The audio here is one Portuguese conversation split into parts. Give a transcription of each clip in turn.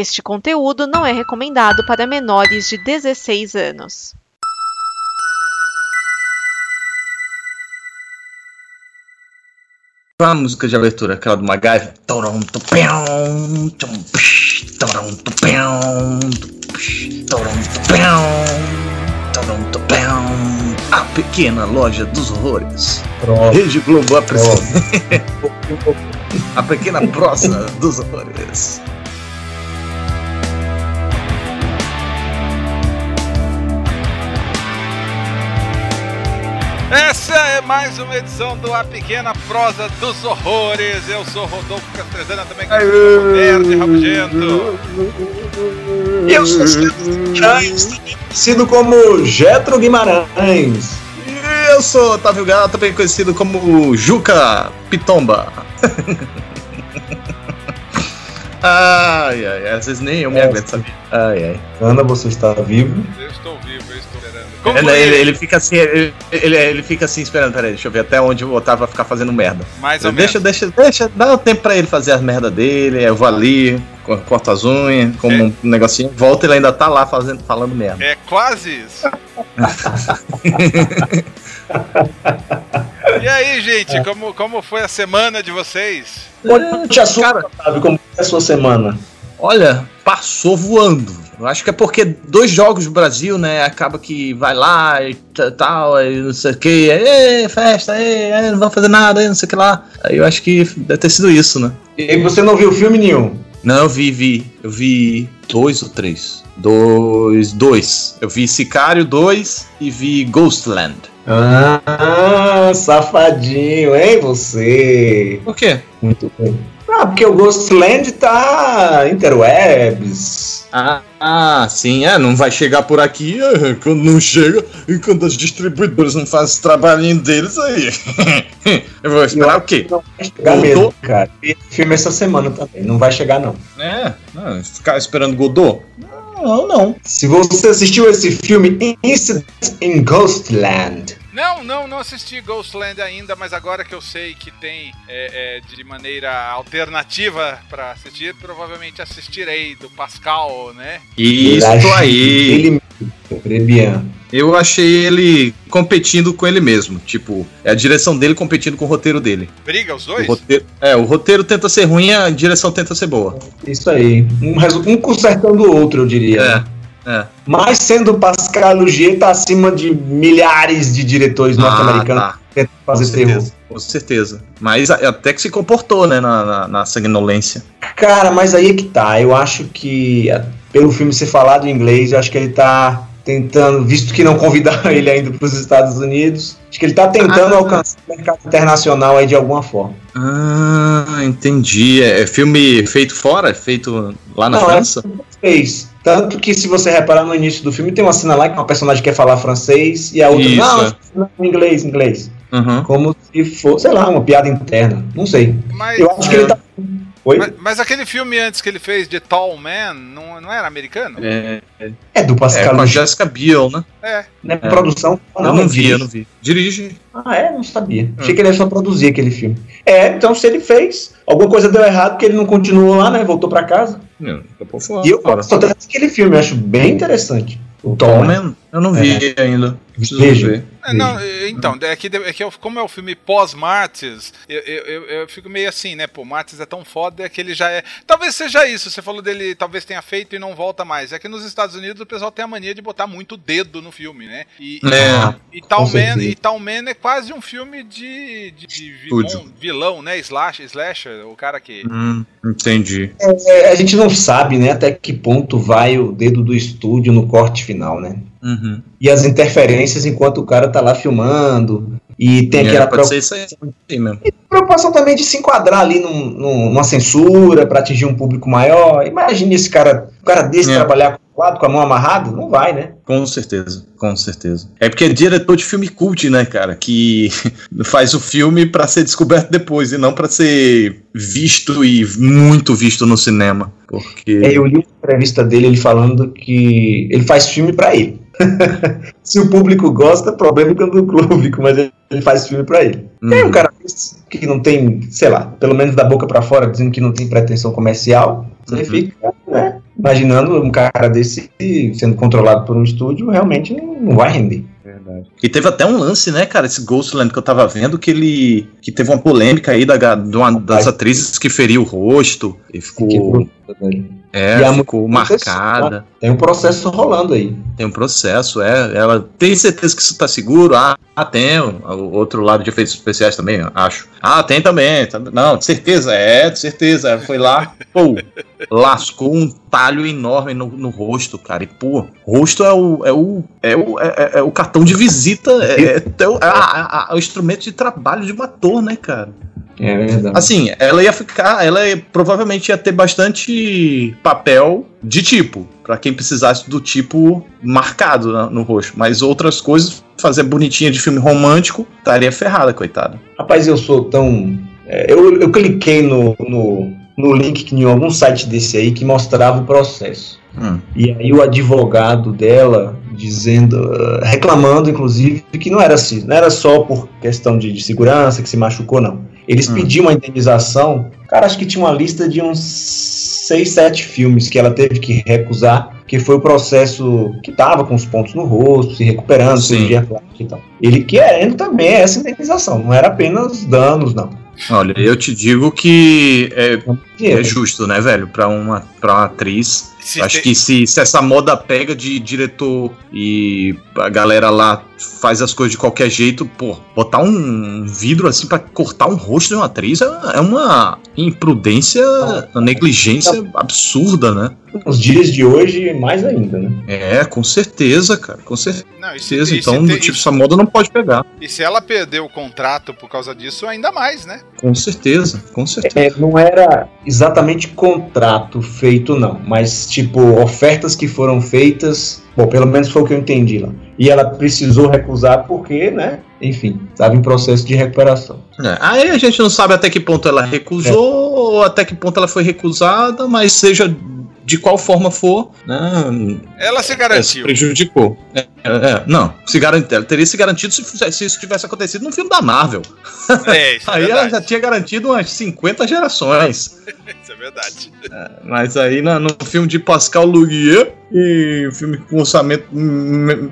Este conteúdo não é recomendado para menores de 16 anos. a música de abertura, aquela do MacGyver. A pequena loja dos horrores. Pronto. Rede Globo apresenta. A pequena prosa dos horrores. Mais uma edição do A Pequena Prosa dos Horrores. Eu sou Rodolfo Castrezana, também conhecido como Nerd Rabugento. E eu sou Guimarães, também conhecido como Getro Guimarães. E eu sou Otávio Galo, também conhecido como Juca Pitomba. ai, ai, às vezes nem eu me É. aguento, sabia? Ai, ai. Ana, você está vivo? Eu estou vivo, eu estou. Ele, ele- ele fica assim, ele, ele, ele fica assim esperando, peraí, deixa eu ver até onde o Otávio vai ficar fazendo merda. Mais ou Deixa, menos. deixa, deixa, dá o tempo pra ele fazer as merda dele, eu vou ali, co- corto as unhas, como É. um negocinho, volta e ele ainda tá lá fazendo, falando merda. É quase isso. e aí, gente, como, como foi a semana de vocês? Onde assunto, Otávio, como foi a sua semana? Olha, passou voando. Eu acho que é porque dois jogos do Brasil, né? Acaba que vai lá e tal, e não sei o que, aí, festa, aí, não vão fazer nada, aí, não sei o que lá. Aí eu acho que deve ter sido isso, né? E você não viu filme nenhum? Não, eu vi, vi. Eu vi dois ou três? Dois. Dois. Eu vi Sicário 2 e vi Ghostland. Ah, safadinho, hein, você? Por quê? Muito bem. Ah, porque o Ghostland tá interwebs. Ah, ah, sim, é, não vai chegar por aqui é, quando não chega e quando as distribuidoras não fazem o trabalhinho deles aí. eu vou esperar o quê? Não vai chegar Voltou? mesmo, cara. E filme essa semana também, não vai chegar não. É, não, ficar esperando Godot? Não, não. Se você assistiu esse filme Incident in Ghostland, Não, não, não assisti Ghostland ainda, mas agora que eu sei que tem é, é, de maneira alternativa pra assistir, provavelmente assistirei do Pascal, né? Isso aí. Ele. Eu achei ele competindo com ele mesmo. Tipo, é a direção dele competindo com o roteiro dele. Briga os O dois? roteiro, é, o roteiro tenta ser ruim, a direção tenta ser boa. Isso aí. Um, um consertando o outro, eu diria. né? É, é. Mas sendo Pascal Lugier, tá acima de milhares de diretores norte-americanos Ah, tá. que tentam Com fazer terror. certeza, com certeza. Mas até que se comportou, né, na, na, na sanguinolência. Cara, mas aí é que tá. Eu acho que, é, pelo filme ser falado em inglês, eu acho que ele tá tentando, visto que não convidaram ele ainda para os Estados Unidos, acho que ele tá tentando Ah. alcançar o mercado internacional aí de alguma forma. Ah, entendi. É, é filme feito fora? É feito lá na Não, é- França? Fez. Tanto que, se você reparar no início do filme, tem uma cena lá que uma personagem quer falar francês e a outra, Isso, não, é. não, inglês, inglês. Uhum. Como se fosse, sei lá, uma piada interna. Não sei. Mas, Eu acho que ele tá. Oi? mas, mas aquele filme antes que ele fez de Tall Man, não, não era americano? É, É do é Pascal com a Jessica Biel, né? É. né? Produção. eu não é vi, eu não vi. Dirige. Ah, é? Não sabia. Achei que ele ia só produzir aquele filme. É, então se ele fez, alguma coisa deu errado, porque ele não continuou lá, né? Voltou pra casa. Não, fora. E eu gosto até daquele filme, eu acho bem interessante. O Tom, Tom? Eu não vi ainda. Preciso Veja. ver. É, não, é, então, é que, é que eu- como é o filme pós-Martyrs, eu, eu, eu, fico meio assim, né? Pô, Martyrs é tão foda que ele já é. Talvez seja isso, você falou dele, talvez tenha feito e não volta mais. É que nos Estados Unidos o pessoal tem a mania de botar muito dedo no filme, né? E, É. e, Tal Man, e Tal Man é quase um filme de, de, de vilão, vilão, né? Slash, slasher, o cara que. Hum, entendi. É, a gente não sabe, né, até que ponto vai o dedo do estúdio no corte final, né? Uhum. E as interferências enquanto o cara tá lá filmando. E tem É, aquela preocupação, aí mesmo. preocupação também de se enquadrar ali num, num- numa censura para atingir um público maior. Imagine esse cara, um cara desse É. trabalhar com o lado, com a mão amarrada, não vai, né? Com certeza, com certeza. É porque é diretor de filme cult, né, cara? Que faz o filme pra ser descoberto depois e não pra ser visto e muito visto no cinema. Porque. É, eu li uma entrevista dele ele falando que ele faz filme para ele. Se o público gosta, problema é do público, mas ele faz filme pra ele. Hum. Tem um cara que não tem, sei lá, pelo menos da boca pra fora, dizendo que não tem pretensão comercial. Você Uhum. fica, né? Imaginando um cara desse sendo controlado por um estúdio, realmente não vai render. E teve até um lance, né, cara, esse Ghostland que eu tava vendo, que ele. que teve uma polêmica aí da, de uma das atrizes que feriu o rosto e ficou. Quebrou. É, E ficou marcada. Tem um processo rolando aí. Tem um processo, é. Ela tem certeza que isso tá seguro? Ah, ah, tem. O outro lado de efeitos especiais também, acho. Ah, tem também. Tá- Não, de certeza, é, de certeza. Ela Foi lá, pô, lascou um talho enorme no, no rosto, cara. E, pô, rosto é o. É o, é o, é, é o cartão de visita, é, é, é o- a- a- o instrumento de trabalho de um ator, né, cara? É verdade. Assim, ela ia ficar, ela ia- provavelmente ia ter bastante papel de tipo, pra quem precisasse do tipo marcado na- no rosto. Mas outras coisas, fazer bonitinha de filme romântico, estaria ferrada, coitada. Rapaz, eu sou tão. é, eu, eu cliquei no, no, no link que em algum site desse aí que mostrava o processo. Hum. E aí o advogado dela dizendo, reclamando, inclusive, que não era assim, não era só por questão de, de segurança que se machucou, não. Eles Hum. pediam uma indenização, cara, acho que tinha uma lista de uns seis, sete filmes que ela teve que recusar, que foi o processo que tava com os pontos no rosto, se recuperando, Sim. cirurgia plástica e tal. Ele querendo também essa indenização, não era apenas danos, não. Olha, eu te digo que é, Dinheiro. é justo, né, velho? Pra uma, pra uma atriz. Se Acho tem- que se, se essa moda pega de diretor e a galera lá faz as coisas de qualquer jeito, pô, botar um vidro assim pra cortar um rosto de uma atriz é, é uma imprudência, uma negligência absurda, né? Nos dias de hoje, mais ainda, né? É, com certeza, cara, com certeza. Não, Então, tem- tipo, essa moda não pode pegar. E se ela perdeu o contrato por causa disso, ainda mais, né? Com certeza, com certeza. É, não era exatamente contrato feito, não, mas tipo, ofertas que foram feitas, bom, pelo menos foi o que eu entendi lá. E ela precisou recusar porque, né, enfim, estava em processo de recuperação. É, Aí a gente não sabe até que ponto ela recusou ou até que ponto ela foi recusada, mas seja de qual forma for, né, Ela se É, se garantiu. prejudicou. É, é, é, não, se garante, ela teria se garantido se, se isso tivesse acontecido num filme da Marvel. É, isso é Aí ela verdade. já tinha garantido umas 50 gerações. Isso é verdade. Mas aí na- no filme de Pascal Lugier, e filme com orçamento hum,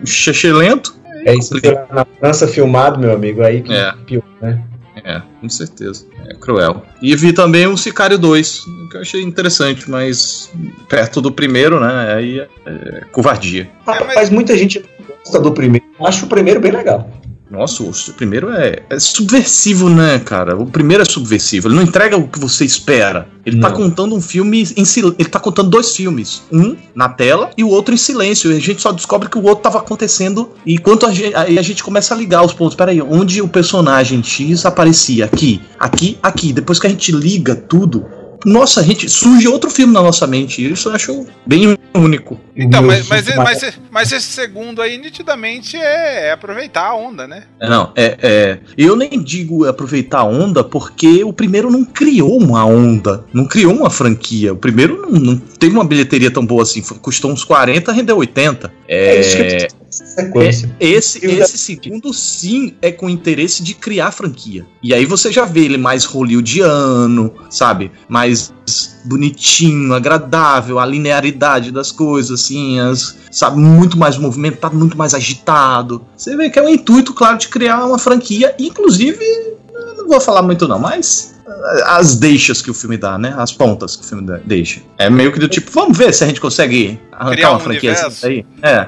lento, É isso na França filmado, meu amigo, aí que É. pior, né? é, com certeza. É cruel. E vi também o Sicário 2, que eu achei interessante, mas perto do primeiro, né? Aí é, é covardia. Rapaz, muita gente gosta do primeiro. Acho o primeiro bem legal. Nossa, o primeiro é, é subversivo, né, cara? O primeiro é subversivo. Ele não entrega o que você espera. Ele tá Não. contando um filme em sil... Ele tá contando dois filmes. Um na tela e o outro em silêncio. E a gente só descobre que o outro tava acontecendo. E enquanto a gente, aí a gente começa a ligar os pontos. Peraí, onde o personagem X aparecia? Aqui, aqui, aqui. Depois que a gente liga tudo. Nossa, a gente surge outro filme na nossa mente. E Isso eu acho bem único. Então, mas, mas, mas, mas esse segundo aí, nitidamente, é, é aproveitar a onda, né? É, Não, é, é. Eu nem digo aproveitar a onda porque o primeiro não criou uma onda, não criou uma franquia. O primeiro não, não teve uma bilheteria tão boa assim, custou uns 40, rendeu 80. É isso que eu É, sequência. esse, esse segundo, sim, é com interesse de criar franquia. E aí você já vê ele mais hollywoodiano, sabe? Mais bonitinho, agradável, a linearidade das coisas, assim, as, sabe? Muito mais movimentado, muito mais agitado. Você vê que é um intuito, claro, de criar uma franquia, inclusive, não vou falar muito não, mas as deixas que o filme dá, né? As pontas que o filme deixa. É meio que do tipo, vamos ver se a gente consegue arrancar Criar uma um franquia universo. assim daí. É.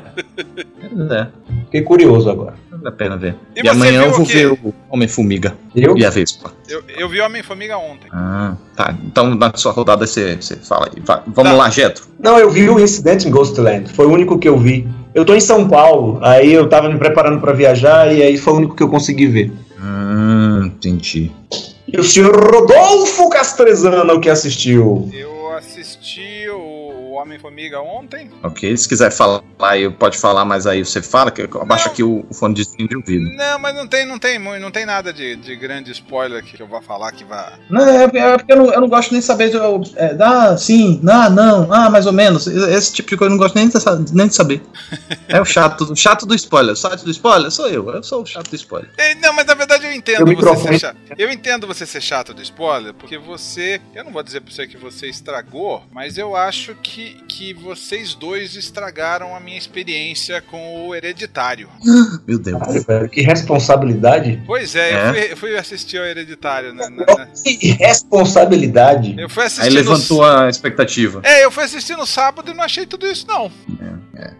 é. Fiquei curioso agora. Vale a pena ver. E E, amanhã eu vou que- ver o Homem-Formiga Eu? e a Vespa. Eu, eu vi Homem-Formiga ontem. Ah, tá. Então na sua rodada você, você fala aí. Vai. Vamos Tá. lá, Getro. Não, eu vi o Incidente em Ghostland. Foi o único que eu vi. Eu tô em São Paulo, aí eu tava me preparando pra viajar e aí foi o único que eu consegui ver. Hum, entendi. E o senhor Rodolfo Castrezano que assistiu. Eu o Homem-Formiga ontem. Ok, se quiser falar, aí pode falar, mas aí você fala, que abaixa aqui o, o fone de, de ouvido. Não, mas não tem, não tem, não tem nada de, de grande spoiler que eu vou falar que vai. Não, é, é porque eu não, eu não gosto nem de saber. Eu, é, ah, sim, ah, não, ah, mais ou menos. Esse tipo de coisa eu não gosto nem de, nem de saber. É o chato, o chato do spoiler. O chato do spoiler sou eu. Eu sou o chato do spoiler. É, Não, mas na verdade eu entendo O você microfone- ser chato. Eu entendo você ser chato do spoiler, porque você. Eu não vou dizer pra você que você estragou, mas eu acho que, que vocês dois estragaram a minha experiência com o Hereditário. Meu Deus. Velho, que responsabilidade. Pois é, É? Eu, fui, eu fui assistir ao Hereditário. né, na- na- Que responsabilidade. eu fui assistir Aí no- levantou a expectativa. É, eu fui assistir no sábado e não achei tudo isso, não.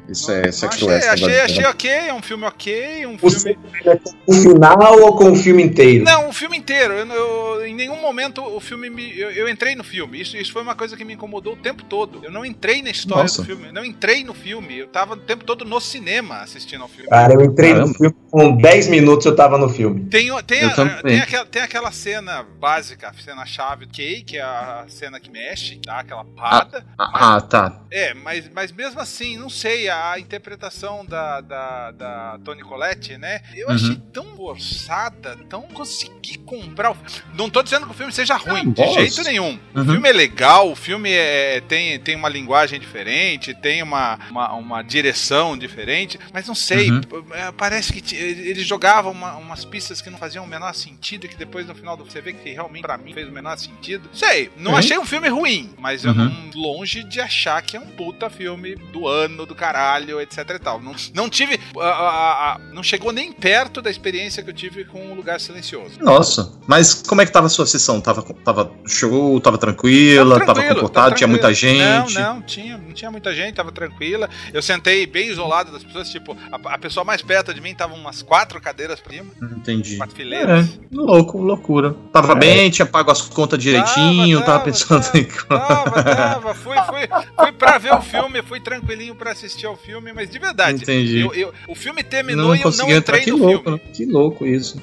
Isso é, isso é Não cruel. achei, achei, de- achei ok, é um filme ok, um Você filme. o final ou com o filme inteiro? Não, o filme inteiro. Eu, eu- em nenhum momento o filme me. Eu, eu entrei no filme. Isso, isso foi uma coisa que me incomodou o tempo todo. Eu não entrei na história Nossa. do filme. Eu não entrei no filme. Eu tava o tempo todo no cinema assistindo ao filme. Cara, eu entrei Caramba. no filme com 10 minutos eu tava no filme. Tem, o- tem, a- tem, aquela, tem aquela cena básica, a cena chave do Kay, que é a cena que mexe, dá aquela parada. Ah, ah, tá. É, mas, mas mesmo assim, não sei, a interpretação da, da, da Toni Collette, né? Eu Uhum. achei tão forçada, tão consegui comprar. o- Não tô dizendo que o filme seja ruim, Ah, de jeito nenhum. O Uhum. filme é legal, o filme é, tem, tem uma linguagem diferente, tem uma, uma, uma direção diferente, mas não sei, Uhum. é, parece que eles jogavam uma- umas pistas que não faziam o menor sentido e que depois no final do- você vê que realmente pra mim fez o menor sentido. Sei, não Uhum. achei um filme ruim, mas eu Uhum. não longe de achar que é um puta filme do ano, do caralho, etc e tal. Não, não tive. a- a- a- não chegou nem perto da experiência que eu tive com o Lugar Silencioso. Nossa, mas como é que tava a sua sessão? Tava, tava show, tava tranquila, tava, tranquilo, comportado, tinha muita gente. Não, não, tinha, não tinha muita gente, tava tranquila. Eu sentei bem isolado das pessoas, tipo, a, a pessoa mais perto de mim tava umas quatro cadeiras pra cima, Entendi. quatro fileiras. É, louco, loucura. Tava É. bem, tinha pago as contas direitinho, tava, tava, pensando tava. em. Tava, tava, fui, fui, fui pra ver o filme, fui tranquilinho pra assistir ao filme, mas de verdade, Entendi. eu- eu- o filme terminou não e eu não consegui entrar. entrei Que no louco, filme. né? Que louco isso.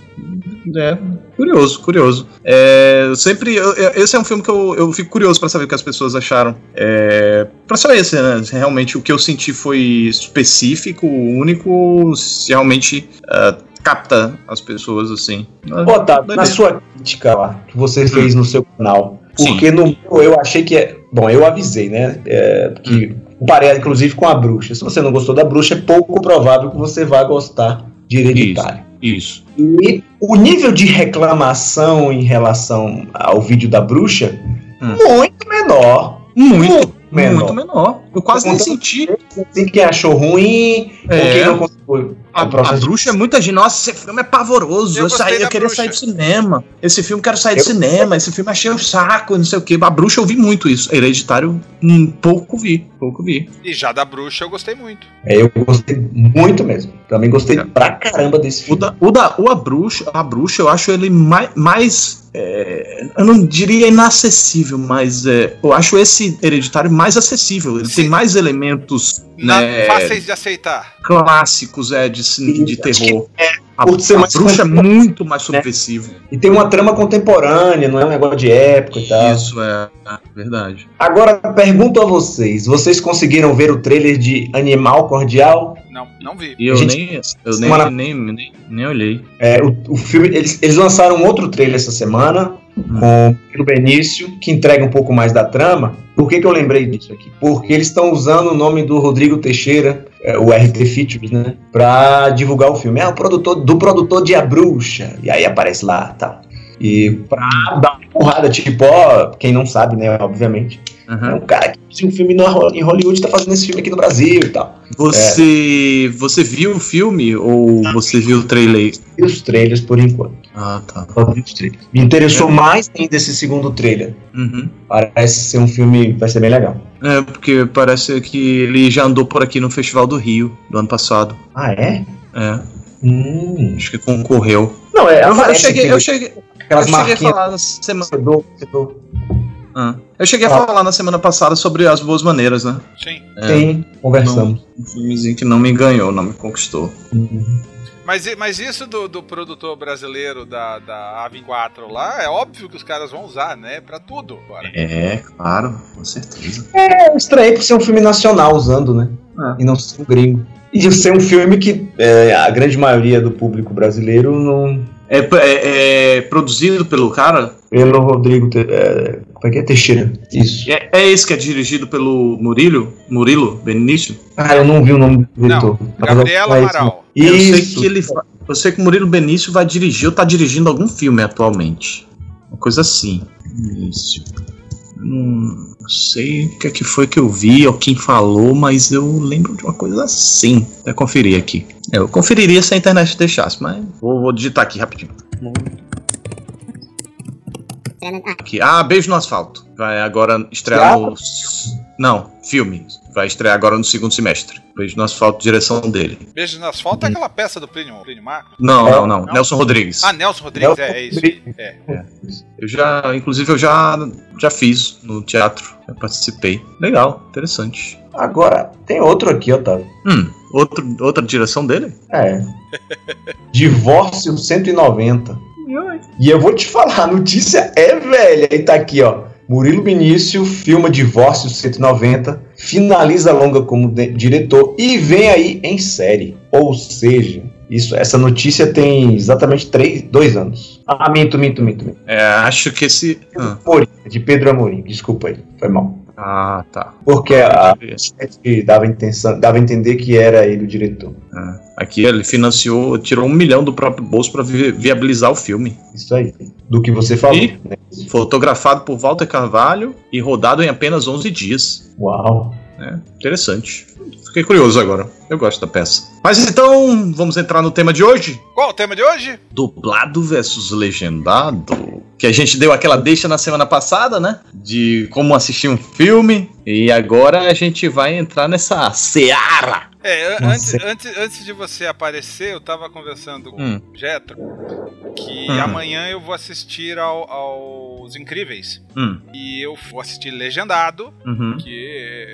É, curioso, curioso. É, eu sempre. eu- eu- esse é um filme que eu, eu fico curioso pra saber o que as pessoas acharam. É, pra só esse, né? Se Realmente o que eu senti foi específico, único, se realmente ah, capta as pessoas assim. Ô, Otávio, na sua crítica lá, que você fez no seu canal, Sim. porque no meu eu achei que é. Bom, eu avisei, né? É, que comparei, inclusive, com a bruxa. Se você não gostou da bruxa, é pouco provável que você vá gostar de hereditário. Isso. E o nível de reclamação em relação ao vídeo da bruxa, Hum. muito menor. Muito, menor. muito menor. Eu quase nem senti. Assim, quem achou ruim, ou É. quem não conseguiu. A, o processo a bruxa é muita gente. Nossa, esse filme é pavoroso. Eu Eu, saí, eu queria bruxa. sair do cinema. Esse filme quero sair do Eu- cinema. Esse filme achei o saco, não sei o que. A bruxa eu vi muito isso. Hereditário, hum, pouco vi. Pouco vi. E já da bruxa eu gostei muito. É, eu gostei muito mesmo. Também gostei É. pra caramba desse O filme. da, o da o a bruxa, a bruxa, eu acho ele mais. mais é, eu não diria inacessível, mas é, eu acho esse hereditário mais acessível. Ele Sim. tem mais elementos Na- né, Fáceis de aceitar. Clássicos é, de, cin- de terror. A, por ser a mais bruxa é muito mais subversiva. E tem uma trama contemporânea, não é um negócio de época e tal. Isso é, é verdade. Agora, pergunto a vocês: vocês conseguiram ver o trailer de Animal Cordial? Não, não vi. E eu, Gente, nem, eu semana- nem, nem, nem, nem olhei. É, o, o filme, eles, eles lançaram outro trailer essa semana com o Benício, que entrega um pouco mais da trama. Por que, que eu lembrei disso aqui? Porque eles estão usando o nome do Rodrigo Teixeira, é, o RT Features, né? Pra divulgar o filme. É o produtor do produtor de A Bruxa. E aí aparece lá tal. E pra dar uma porrada, tipo, ó, quem não sabe, né? Obviamente. É Uhum. um cara que fez um filme em Hollywood tá fazendo esse filme aqui no Brasil e tal. Você, você viu o filme ou você viu o trailer? E os trailers por enquanto. Ah, tá. Só vi os trailers. Me interessou mais ainda esse segundo trailer. Uhum. Parece ser um filme, vai ser bem legal. É, porque parece que ele já andou por aqui no Festival do Rio, do ano passado. Ah, é? É, Hum. acho que concorreu. Não, é, Eu, eu cheguei, eu aquele- cheguei, eu aquelas cheguei a falar na semana. Cedou, cedou. Ah, eu cheguei a Ah. falar na semana passada sobre as boas maneiras, né? Sim. É, Sim, conversamos. Um filmezinho que não me ganhou, não me conquistou. Uhum. Mas, mas isso do, do produtor brasileiro da, da A24 lá, é óbvio que os caras vão usar, né? Pra tudo. Agora. É, claro, com certeza. É estranho por ser um filme nacional usando, né? É. E não ser um gringo. E ser um filme que é, a grande maioria do público brasileiro não. É, é- é produzido pelo cara. Pelo Rodrigo. É, como é que é? Teixeira. Isso. É, é esse que é dirigido pelo Murilo, Murilo Benício. Ah, eu não vi o nome do diretor. Gabriela é isso. Amaral. Eu sei que ele. Eu sei que o Murilo Benício vai dirigir ou tá dirigindo algum filme atualmente. Uma coisa assim. Benício. Hum, não sei o que, é que foi que eu vi ou quem falou, mas eu lembro de uma coisa assim. Até conferir aqui. Eu conferiria se a internet deixasse, mas vou, vou digitar aqui rapidinho. Aqui. Ah, Beijo no Asfalto. Vai agora estrear no. Não, filme. Vai estrear agora no segundo semestre. Beijo no Asfalto, direção dele. Beijo no asfalto é aquela peça do Plínio, Plínio Marcos. Não, É. não, não. Não? Nelson Rodrigues. Ah, Nelson Rodrigues, Nelson é, é isso. Rodrigues. É. Eu já, inclusive, eu já, já fiz no teatro. Já participei. Legal, interessante. Agora, tem outro aqui, Otávio. Hum, outro, outra direção dele? É. Divórcio 190. E eu vou te falar, a notícia é velha. E tá aqui, ó. Murilo Benício filma Divórcio 190, finaliza a longa como diretor e vem aí em série. Ou seja, isso, essa notícia tem exatamente três, dois anos. Ah, minto, minto, minto, minto. É, acho que esse. Ah, de Pedro Amorim, desculpa aí, foi mal. Ah, tá. Porque a manchete dava, intenção, dava a entender que era ele o diretor. Ah, aqui ele financiou, tirou um milhão do próprio bolso para viabilizar o filme. Isso aí. Do que você falou. E? né? Fotografado por Walter Carvalho e rodado em apenas 11 dias. Uau. É, interessante. Fiquei curioso agora. Eu gosto da peça. Mas então, vamos entrar no tema de hoje? Qual o tema de hoje? Dublado versus legendado. Que a gente deu aquela deixa na semana passada, né? De como assistir um filme. E agora a gente vai entrar nessa seara. É, antes, antes, antes de você aparecer, eu tava conversando com Hum. o Jetro que Hum. amanhã eu vou assistir ao- aos Incríveis. Hum, E eu vou assistir legendado, uhum. que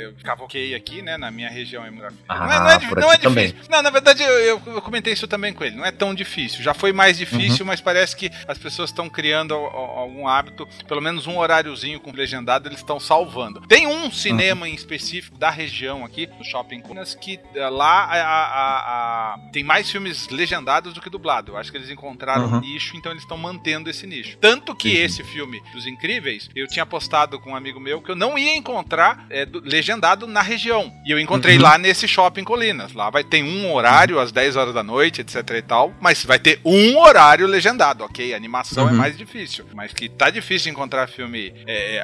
eu cavoquei aqui, né, na minha região hemográfica. Ah, não é, não é, não é aqui também. difícil. Não, na verdade eu, eu- comentei isso também com ele. Não é tão difícil. Já foi mais Uhum. difícil, mas parece que as pessoas estão criando al- al- algum hábito, pelo menos um horáriozinho com legendado, eles estão salvando. Tem um cinema Uhum. em específico da região aqui, do Shopping Cunas, que lá a- a- a- tem mais filmes legendados do que dublado. Eu acho que eles encontraram um Uhum. nicho, então eles estão mantendo esse nicho. Tanto que esse filme dos Incríveis, eu tinha postado com um amigo meu que eu não ia encontrar é, do- legendado na região. E eu encontrei Uhum. lá nesse shopping Colinas. Lá vai ter um horário às 10 horas da noite, etc e tal. Mas vai ter um horário legendado, ok? A animação é Uhum. mais difícil. Mas que tá difícil encontrar filme. é, é,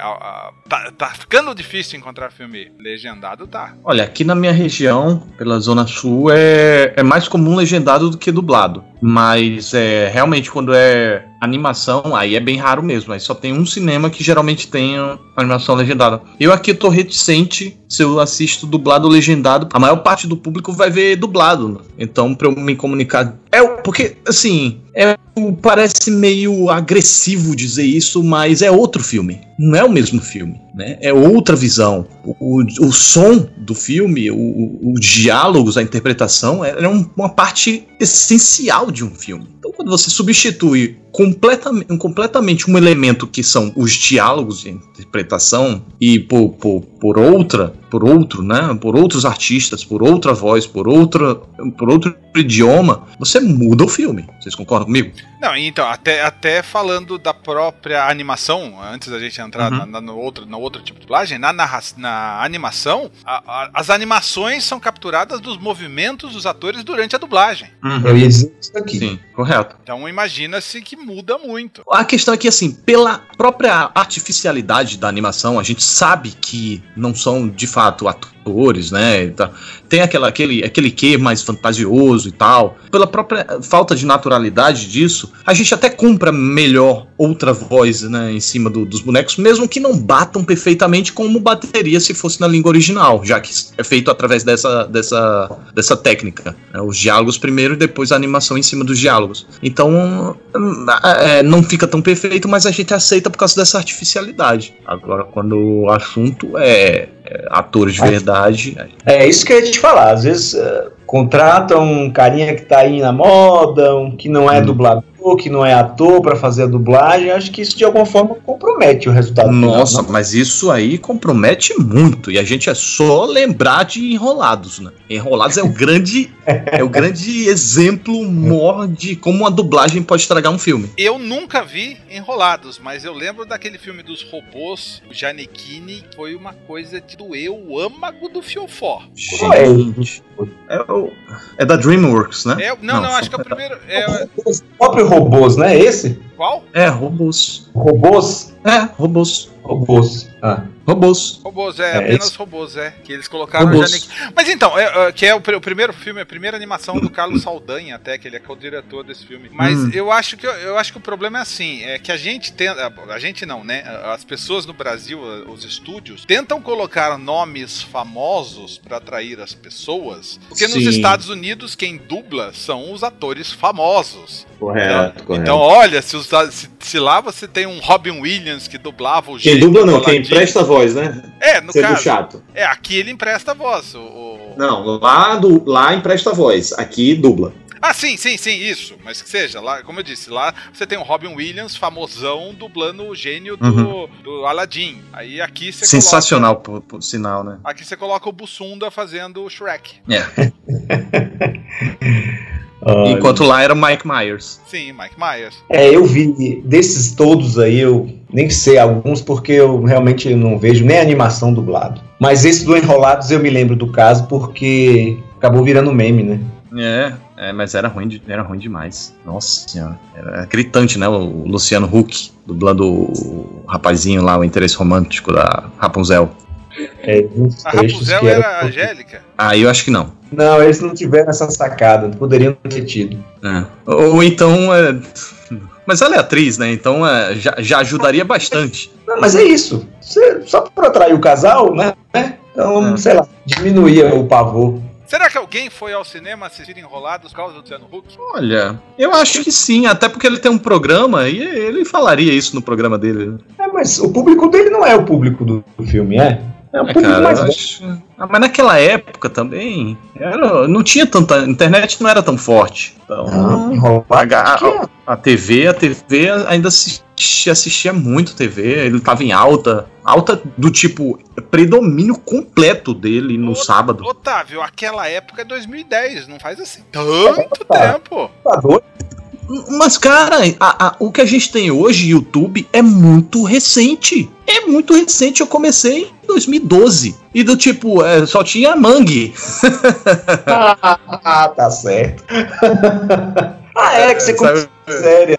tá, tá ficando difícil encontrar filme legendado, tá. Olha, aqui na minha região, pela Zona Sul, é, é mais comum legendado do que dublado. Mas é realmente quando é animação, aí é bem raro mesmo. Aí só tem um cinema que geralmente tem animação legendada. Eu aqui tô reticente se eu assisto dublado ou legendado. A maior parte do público vai ver dublado. né? Então, pra eu me comunicar. É porque, assim, é, parece meio agressivo dizer isso, mas é outro filme. Não é o mesmo filme, né? É outra visão. O, o, o som do filme, os diálogos, a interpretação, é, é um- uma parte essencial de um filme. Então, quando você substitui completamente, completamente um elemento que são os diálogos e a interpretação e por, por, por outra, por outro, né? Por outros artistas, por outra voz, por outra, por outro idioma, você muda o filme. Vocês concordam comigo? Não, então, até, até falando da própria animação, antes da gente entrar Uhum. na, na- no outro, no outro tipo de dublagem, na, narra- na animação, a- a- as animações são capturadas dos movimentos dos atores durante a dublagem. Eu ia dizer isso aqui. Sim, correto. Então imagina-se que muda muito. A questão é que, assim, pela própria artificialidade da animação, a gente sabe que não são de fato atores, né? Tem aquela, aquele, aquele quê mais fantasioso e tal. Pela própria falta de naturalidade disso, a gente até compra melhor outra voz né, em cima do- dos bonecos, mesmo que não batam perfeitamente como bateria se fosse na língua original, já que é feito através dessa, dessa, dessa técnica. né? Os diálogos primeiro e depois a animação em cima dos diálogos. Então, hum, é, não fica tão perfeito, mas a gente aceita por causa dessa artificialidade. Agora, quando o assunto é, é atores de verdade. É isso que eu ia te falar. Às vezes, é, contrata um carinha que tá aí na moda, um que não é Hum. dublador, que não é ator pra fazer a dublagem, acho que isso de alguma forma compromete o resultado. final, Nossa, não? mas isso aí compromete muito. E a gente é só lembrar de Enrolados, né? Enrolados é o grande, é o grande exemplo maior de como uma dublagem pode estragar um filme. Eu nunca vi Enrolados, mas eu lembro daquele filme dos robôs, o Janequine, foi uma coisa de doer o âmago do fiofó. Gente, é, o- é da DreamWorks, né? É, não, não, acho que é o primeiro. É, Os próprios robôs, né? Esse? qual? É, robôs. Robôs? É, robôs. Robôs. Ah. Robôs. Robôs, é, É, apenas esse- robôs, é. Que eles colocaram Robôs. Janequine. Mas então, é, é, que é o, o primeiro filme, a primeira animação do Carlos Saldanha, até, que ele é co-diretor desse filme. Mas Hum. eu acho que eu acho que o problema é assim, é que a gente tenta. A gente não, né? As pessoas no Brasil, os estúdios, tentam colocar nomes famosos pra atrair as pessoas. Porque nos Sim. Estados Unidos, quem dubla são os atores famosos. Correto, correto. Então, olha, se, os- se- se lá você tem um Robin Williams que dublava o quem dubla não, quem Aladdin- presta a voz, né? É, no Sendo caso. chato. É, aqui ele empresta a voz. O, o- Não, lá, do, lá empresta a voz, aqui dubla. Ah, sim, sim, sim, isso. Mas que seja, lá, como eu disse, lá você tem o Robin Williams, famosão, dublando o gênio do, Uhum. do Aladdin. Aí aqui você Sensacional, por, por sinal, né? Coloca, aqui você coloca o Bussunda fazendo o Shrek. Olha. Enquanto lá era o Mike Myers. Sim, Mike Myers. É, eu vi desses todos aí, eu nem sei alguns porque eu realmente não vejo nem animação dublado. Mas esse do Enrolados eu me lembro do caso porque acabou virando meme, né? É, é, mas era ruim, de- era ruim demais. Nossa senhora. Era gritante, né? O Luciano Huck, dublando o rapazinho lá, o interesse romântico da Rapunzel. É, A trechos Rapunzel que era era- a Angélica? Ah, eu acho que não. Não, eles não tiveram essa sacada, poderiam ter tido. É. Ou, ou então. é, Mas ela é atriz, né? Então é, já, já ajudaria bastante. Não, mas é isso. Você- só para atrair o casal, né? Então, É. sei lá, diminuía o pavor. Será que alguém foi ao cinema assistir Enrolados por causa do Luciano Huck? Olha, eu acho que sim, até porque ele tem um programa e ele falaria isso no programa dele. É, mas o público dele não é o público do filme, é? É um É, cara, mais acho- Ah, mas naquela época também era, não tinha tanta. A internet não era tão forte. Então, enrolado. a, Que a, a TV, a TV ainda assistia, assistia muito TV, ele tava em alta. Alta do tipo predomínio completo dele no Ô, sábado. Otávio, aquela época é 2010, não faz assim tanto tempo. Tá doido? Mas, cara, a- a- o que a gente tem hoje, YouTube, é muito recente. É muito recente. Eu comecei em 2012. E do tipo, é, só tinha Mangue. Ah, tá certo. ah, é, que você começou séria.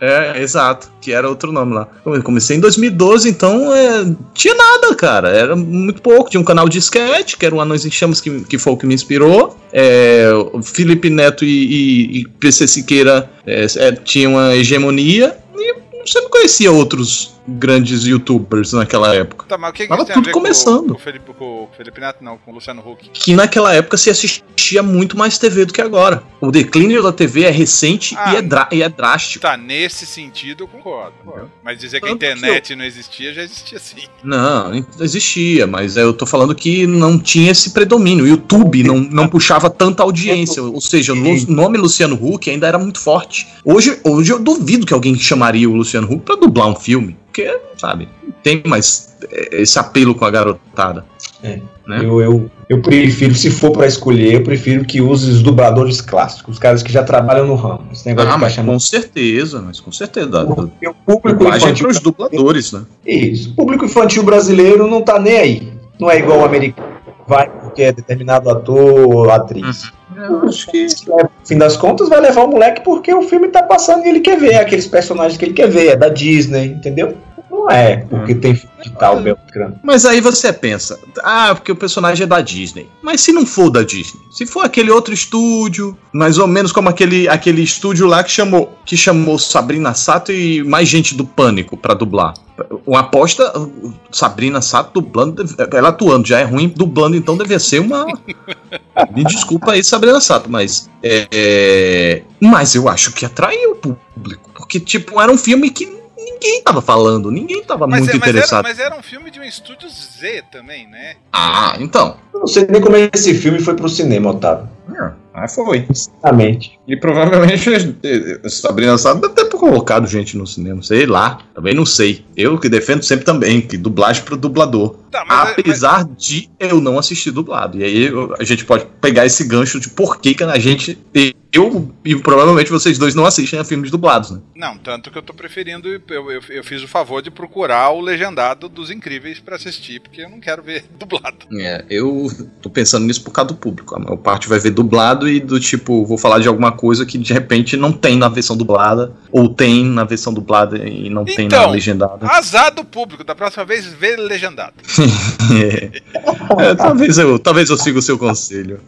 É, exato. Que era outro nome lá. Comecei em 2012, então é, tinha nada, cara. Era muito pouco. Tinha um canal de sketch, que era o Anões em Chamas, que, que foi o que me inspirou. É, Felipe Neto e, e, e PC Siqueira é, é, tinham uma hegemonia. E você não conhecia outros grandes youtubers naquela época. Tá, mas o que, que Tava tudo começando. Com, o Felipe, com o Felipe Neto, não, com o Luciano Huck? Que naquela época se assistia muito mais TV do que agora. O declínio da TV é recente Ah, e, é e é drástico. Tá, nesse sentido eu concordo. Mas dizer que a internet não existia, já existia sim. Não, existia, mas eu tô falando que não tinha esse predomínio. O YouTube não, não puxava tanta audiência. Ou seja, o nome Luciano Huck ainda era muito forte. Hoje, hoje eu duvido que alguém chamaria o Luciano Huck pra dublar um filme. Porque, sabe, tem mais é, esse apelo com a garotada. É. Né? Eu, eu, eu prefiro, se for pra escolher, eu prefiro que use os dubladores clássicos, os caras que já trabalham no ramo. Esse negócio Ah, mas chamando. com certeza, mas com certeza. Porque o público é infantil. pros dubladores, né? Isso. O público infantil brasileiro não tá nem aí. Não é igual o americano. Vai porque é determinado ator ou atriz. Eu acho que. No fim das contas, vai levar o moleque porque o filme tá passando e ele quer ver aqueles personagens que ele quer ver. É da Disney, entendeu? Não é porque tem filme de tal Beltrano. Mas aí você pensa, ah, porque o personagem é da Disney. Mas se não for da Disney, se for aquele outro estúdio, mais ou menos como aquele, aquele estúdio lá que chamou, que chamou Sabrina Sato e mais gente do Pânico pra dublar. Uma aposta, Sabrina Sato dublando, ela atuando já é ruim, dublando então devia ser uma. Me desculpa aí, Sabrina Sato, mas. É, é, Mas eu acho que atraiu o público. Porque, tipo, era um filme que ninguém tava falando, ninguém tava Mas, muito é- mas, era, interessado. mas era um filme de um estúdio Z também, né? Ah, então. Eu não sei nem como esse filme foi pro cinema, Otávio. É. Mas foi. Sinceramente. E provavelmente eh, Sabrina sabe deve ter colocado gente no cinema, sei lá. Também não sei. Eu que defendo sempre também, que dublagem pro dublador. Tá, mas, Apesar de eu não assistir dublado. E aí a gente pode pegar esse gancho de por que, que a gente. Eu e provavelmente vocês dois não assistem a filmes dublados, né? Não, tanto que eu tô preferindo. Eu, eu, eu fiz o favor de procurar o legendado dos incríveis pra assistir, porque eu não quero ver dublado. É, eu tô pensando nisso por causa do público. A maior parte vai ver dublado e do tipo, vou falar de alguma coisa que de repente não tem na versão dublada, ou tem na versão dublada e não tem na Então, legendada. Azar do público, da próxima vez vê legendado. É, talvez, eu, talvez eu siga o seu conselho.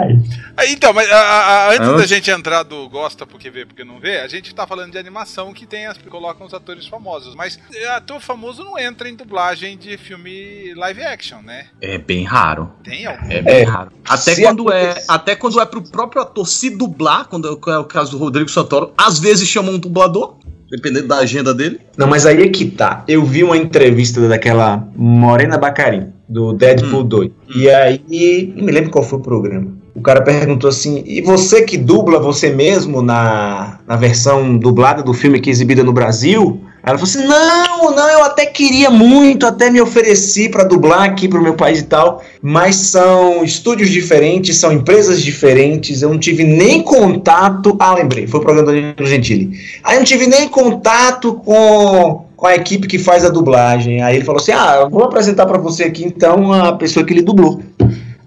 Ai. Ah, Então, mas a- a- antes Ah. da gente entrar do gosta porque vê, porque não vê, a gente tá falando de animação que tem as colocam os atores famosos, mas é, ator famoso não entra em dublagem de filme live action, né? É bem raro. Tem algum? É bem É. raro. Até Se quando, é, até quando é pro próprio ator se dublar, quando é o caso do Rodrigo Santoro, às vezes chamam um dublador, dependendo da agenda dele. Não, mas aí é que tá. Eu vi uma entrevista daquela Morena Bacarin, do Deadpool 2. E aí, não me lembro qual foi o programa. O cara perguntou assim: e você que dubla você mesmo na, na versão dublada do filme que é exibida no Brasil? Ela falou assim: não, não, eu até queria muito, até me ofereci pra dublar aqui pro meu país e tal, mas são estúdios diferentes, são empresas diferentes, eu não tive nem contato. Ah, lembrei, foi o programa do Gentili. Aí eu não tive nem contato com, com a equipe que faz a dublagem. Aí ele falou assim: Ah, vou apresentar pra você aqui então a pessoa que ele dublou.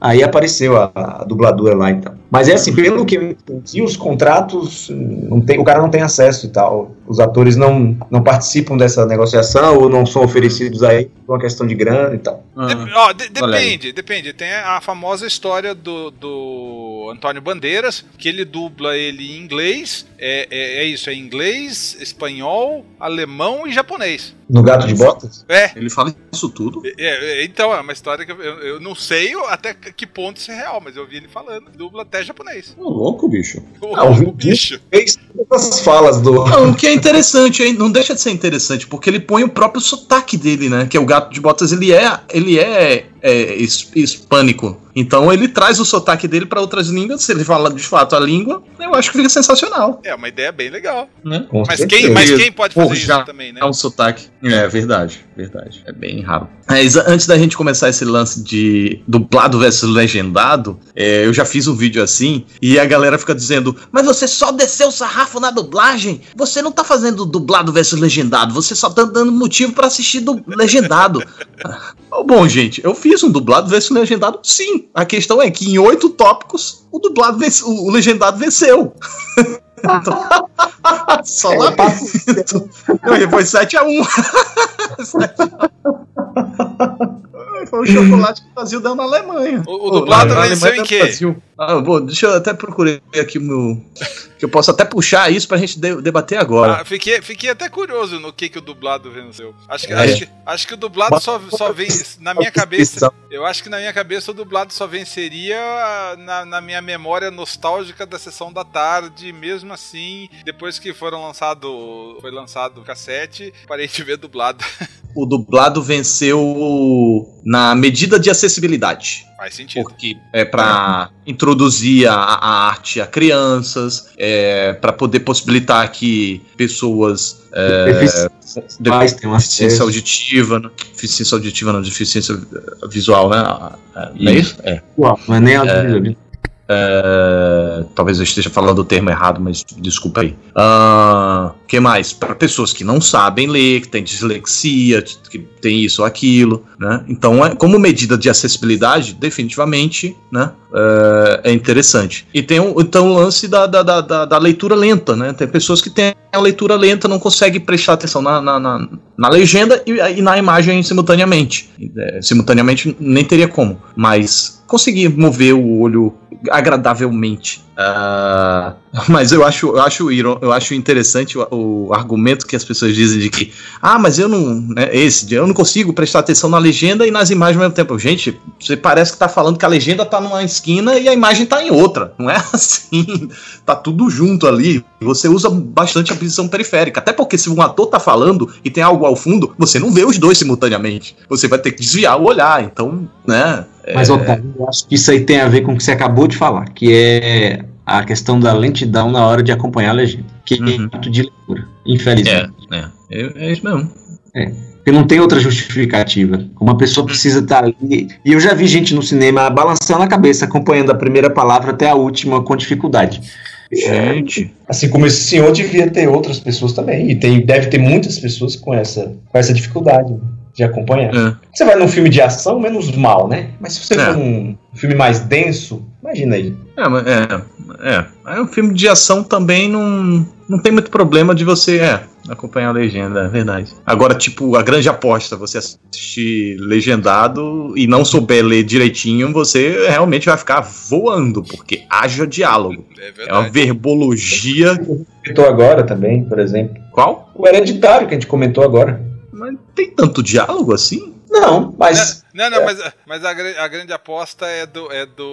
Aí apareceu a, a dubladora lá e tal. Mas é assim, pelo que eu entendi, os contratos, não tem, o cara não tem acesso e tal. Os atores não, não participam dessa negociação ou não são oferecidos aí por uma questão de grana e tal. Dep- ó, de- depende, depende. Tem a famosa história do, do Antônio Bandeiras, que ele dubla ele em inglês. É, é, é isso, é inglês, espanhol, alemão e japonês. No Gato de Botas? É, Ele fala isso tudo. é, é, então, é uma história que eu, eu- não sei até que ponto isso é real, mas eu vi ele falando. Dubla até japonês. Ô, louco, bicho. O, Ah, o o Vin bicho. Fez todas as falas do. Não, o que é interessante, hein? Não deixa de ser interessante, porque ele põe o próprio sotaque dele, né? Que é o gato de botas, ele é, ele é, é his- hispânico. Então ele traz o sotaque dele para outras línguas. Se ele fala de fato a língua, eu acho que fica sensacional. É uma ideia bem legal. Né? Mas certeza. quem, mas quem pode fazer Pô, já isso também, né? É um sotaque. É verdade, verdade. É bem raro. Mas antes da gente começar esse lance de dublado versus legendado, é, eu já fiz um vídeo assim e a galera fica dizendo: Mas você só desceu o sarrafo na dublagem? Você não tá fazendo dublado versus legendado, você só tá dando motivo pra assistir do legendado. Bom, gente, eu fiz um dublado versus legendado, sim. A questão é que em oito tópicos o dublado vence- o o legendado venceu. Só É, lá eu passo- não, foi 7x1. Foi o chocolate que o Brasil deu na Alemanha. O, o dublado venceu Alemanha em quê? Brasil. Ah, deixa eu até procurar aqui o meu. Que eu posso até puxar isso pra gente de- debater agora. Ah, fiquei, fiquei até curioso no que, que o dublado venceu. Acho que, É. acho que, acho que o dublado só, só vem. Na minha cabeça, eu acho que na minha cabeça o dublado só venceria na, na minha memória nostálgica da sessão da tarde. Mesmo assim, depois que foram lançado, foi lançado o cassete, parei de ver dublado. O dublado venceu na medida de acessibilidade. Faz sentido. Porque é para introduzir a, a arte a crianças, é para poder possibilitar que pessoas é, tem uma deficiência auditiva, né? deficiência auditiva, não, deficiência visual, né? Não é isso? É. Mas nem audiovisual. É, talvez eu esteja falando o termo errado, mas desculpa aí. O que mais? Para pessoas que não sabem ler, que têm dislexia, que tem isso ou aquilo, né? Então, é, como medida de acessibilidade, definitivamente, né? É, é interessante. E tem o, então, o lance da, da- da, da leitura lenta, né? Tem pessoas que têm a leitura lenta, não conseguem prestar atenção na, na, na, na legenda e, e na imagem simultaneamente. É, simultaneamente nem teria como, mas conseguir mover o olho agradavelmente. Ah, mas eu acho, eu acho, eu acho interessante o, o argumento que as pessoas dizem de que, ah, mas eu não, né, esse, eu não consigo prestar atenção na legenda e nas imagens ao mesmo tempo. Gente, você parece que tá falando que a legenda tá numa esquina e a imagem tá em outra. Não é assim. Tá tudo junto ali. você usa bastante a visão periférica. Até porque se um ator tá falando e tem algo ao fundo, você não vê os dois simultaneamente. Você vai ter que desviar o olhar. Então, né? Mas, Otávio, eu acho que isso aí tem a ver com o que você acabou de falar, que é a questão da lentidão na hora de acompanhar a legenda. Que Uhum. é muito de leitura, infelizmente. É, é, é, é isso mesmo. Porque não tem outra justificativa. Uma pessoa precisa estar ali. E eu já vi gente no cinema balançando a cabeça, acompanhando a primeira palavra até a última com dificuldade. Gente. Assim como esse senhor devia ter outras pessoas também. E tem, deve ter muitas pessoas com essa, com essa dificuldade de acompanhar. É. Você vai num filme de ação, menos mal, né? Mas se você É. for num filme mais denso, imagina aí. É, mas é, é. Aí um filme de ação também não, não tem muito problema de você é, acompanhar a legenda, é verdade. Agora, tipo, a grande aposta, você assistir legendado e não souber ler direitinho, você realmente vai ficar voando, porque haja diálogo. É É uma verdade. verbologia. Comentou agora também, por exemplo. Qual? O hereditário que a gente comentou agora. Mas tem tanto diálogo assim? Não, mas. Não, não, mas, mas a, a grande aposta é do. É do.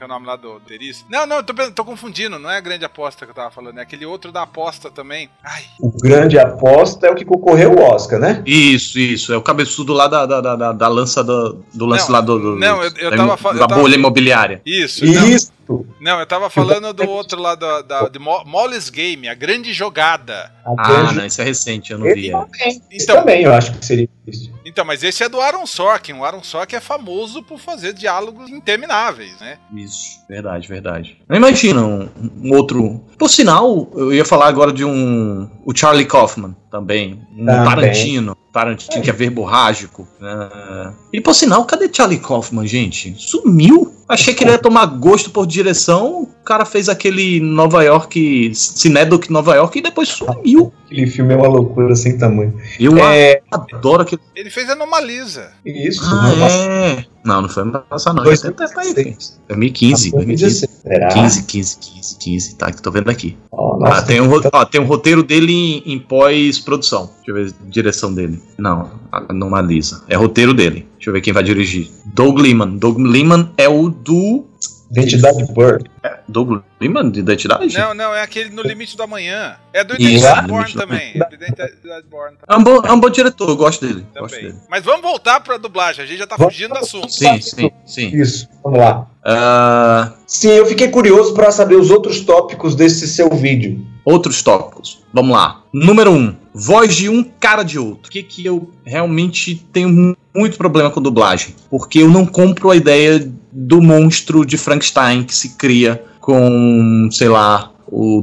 Que é o nome lá do Teris? Não, não, eu tô, tô confundindo. Não é a grande aposta que eu tava falando, é aquele outro da aposta também. Ai, O grande aposta é o que concorreu o Oscar, né? Isso, isso. É o cabeçudo lá da, da, da, da- lança do, do lance Não, lá do. do- não, eu- eu da, tava da tava- bolha imobiliária. isso. Não, Isso. não, eu tava falando do outro lá da, da, de Mo- Molly's Game, a grande jogada. A Ah, grande- não, esse é recente, eu não vi. é. também. Então- também eu acho que seria isso. Então, mas esse é do Aaron Sorkin. O Aaron Sorkin é famoso por fazer diálogos intermináveis, né? Isso, verdade, verdade. Não imagina um, um outro. Por sinal, eu ia falar agora de um. O Charlie Kaufman também. Um Também. Tarantino. Tarantino que é verborrágico. né? E por sinal, cadê Charlie Kaufman, gente? Sumiu. Achei que ele ia tomar gosto por direção. O cara fez aquele Nova York, Cinedoc Nova York e depois sumiu. Aquele filme é uma loucura sem tamanho. Eu É, adoro aquele. Ele fez Anomalisa. isso. Ah, passa- é. Não, não foi ano passado, não. Dois- Já tem tempo aí, filho. 2015, 2015. Será? 15, 15, 15, 15, tá? Que tô vendo aqui. Ah, nossa, tem, um, ro- ó, tem um roteiro dele em, em pós-produção. Deixa eu ver a direção dele. Não, não analisa. É roteiro dele. Deixa eu ver quem vai dirigir. Doug Liman. Doug Liman é o do. Identidade Bird. Doug Liman de identidade? Não, não, é aquele no limite do amanhã. É do Identidade No Born também. É do Identidade Born É um, bom, é um bom diretor, eu gosto dele. Gosto também. dele. Mas vamos voltar pra dublagem. A gente já tá Vamos- fugindo do assunto. Sim, sim, sim. Isso, vamos lá. Ah, Sim, eu fiquei curioso para saber os outros tópicos desse seu vídeo. outros tópicos. Vamos lá. Número 1. Um, voz de um, cara de outro. O que, que eu realmente tenho mu- muito problema com dublagem? Porque eu não compro a ideia do monstro de Frankenstein que se cria com, sei lá, o,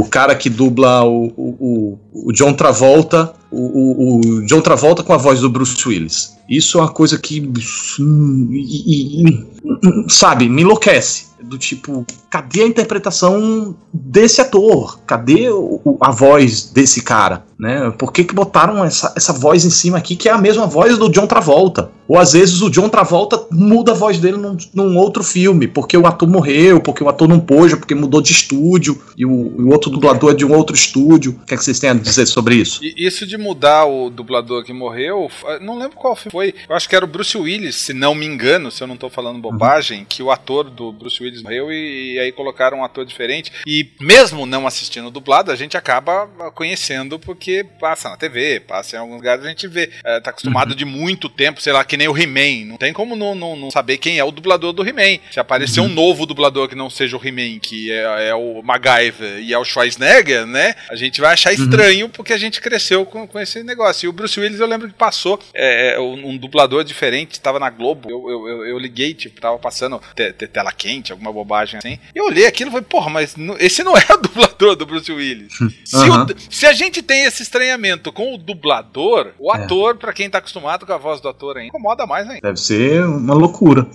o cara que dubla o, o, o- o John Travolta, o, o- o John Travolta com a voz do Bruce Willis. Isso é uma coisa que, sabe, me enlouquece. Do tipo, cadê a interpretação desse ator? Cadê o- a voz desse cara? Né? Por que, que botaram essa, essa voz em cima aqui, que é a mesma voz do John Travolta? Ou às vezes o John Travolta muda a voz dele num, num outro filme, porque o ator morreu, porque o ator não pôde, porque mudou de estúdio, e o, e o outro dublador é de um outro estúdio. O que, é que vocês têm a dizer sobre isso? E isso de mudar o dublador que morreu, não lembro qual filme foi. Eu acho que era o Bruce Willis, se não me engano, se eu não tô falando bobagem, que o ator do Bruce Willis morreu e, e aí colocaram um ator diferente. E mesmo não assistindo dublado, a gente acaba conhecendo porque passa na TV, passa em alguns lugares, a gente vê. É, tá acostumado de muito tempo, sei lá, que nem o He-Man. Não tem como não, não- não saber quem é o dublador do He-Man. Se aparecer um novo dublador que não seja o He-Man, que é, é o MacGyver e é o Schwarzenegger, né? A gente vai achar estranho porque a gente cresceu com, com esse negócio. E o Bruce Willis, eu lembro que passou é, um, um dublador diferente, tava na Globo. Eu, eu, eu, eu liguei, tipo, tava passando te- te- tela quente, alguma bobagem assim. E eu olhei aquilo e falei, porra, mas não- esse não é o dublador do Bruce Willis. Se, o- Aham. se a gente tem esse estranhamento com o dublador, o É. ator, pra quem tá acostumado com a voz do ator ainda, incomoda mais ainda. Deve ser uma loucura.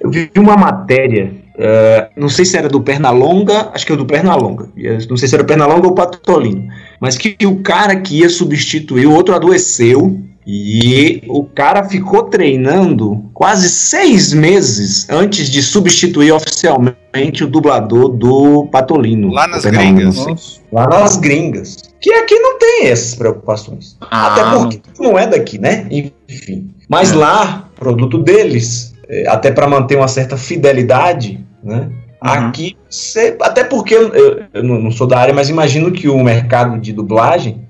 Eu vi uma matéria, eh, não sei se era do Pernalonga, acho que é do Pernalonga. Não sei se era o Pernalonga ou o Patolino. Mas que o cara que ia substituir, o outro adoeceu. E o cara ficou treinando quase seis meses antes de substituir oficialmente o dublador do Patolino. Lá nas gringas. Lá nas gringas. Que aqui não tem essas preocupações. Ah, Até porque não é daqui, né? Enfim. Mas É. lá, produto deles, é, até para manter uma certa fidelidade, né? Aqui, você, até porque eu, eu- não sou da área, mas imagino que o mercado de dublagem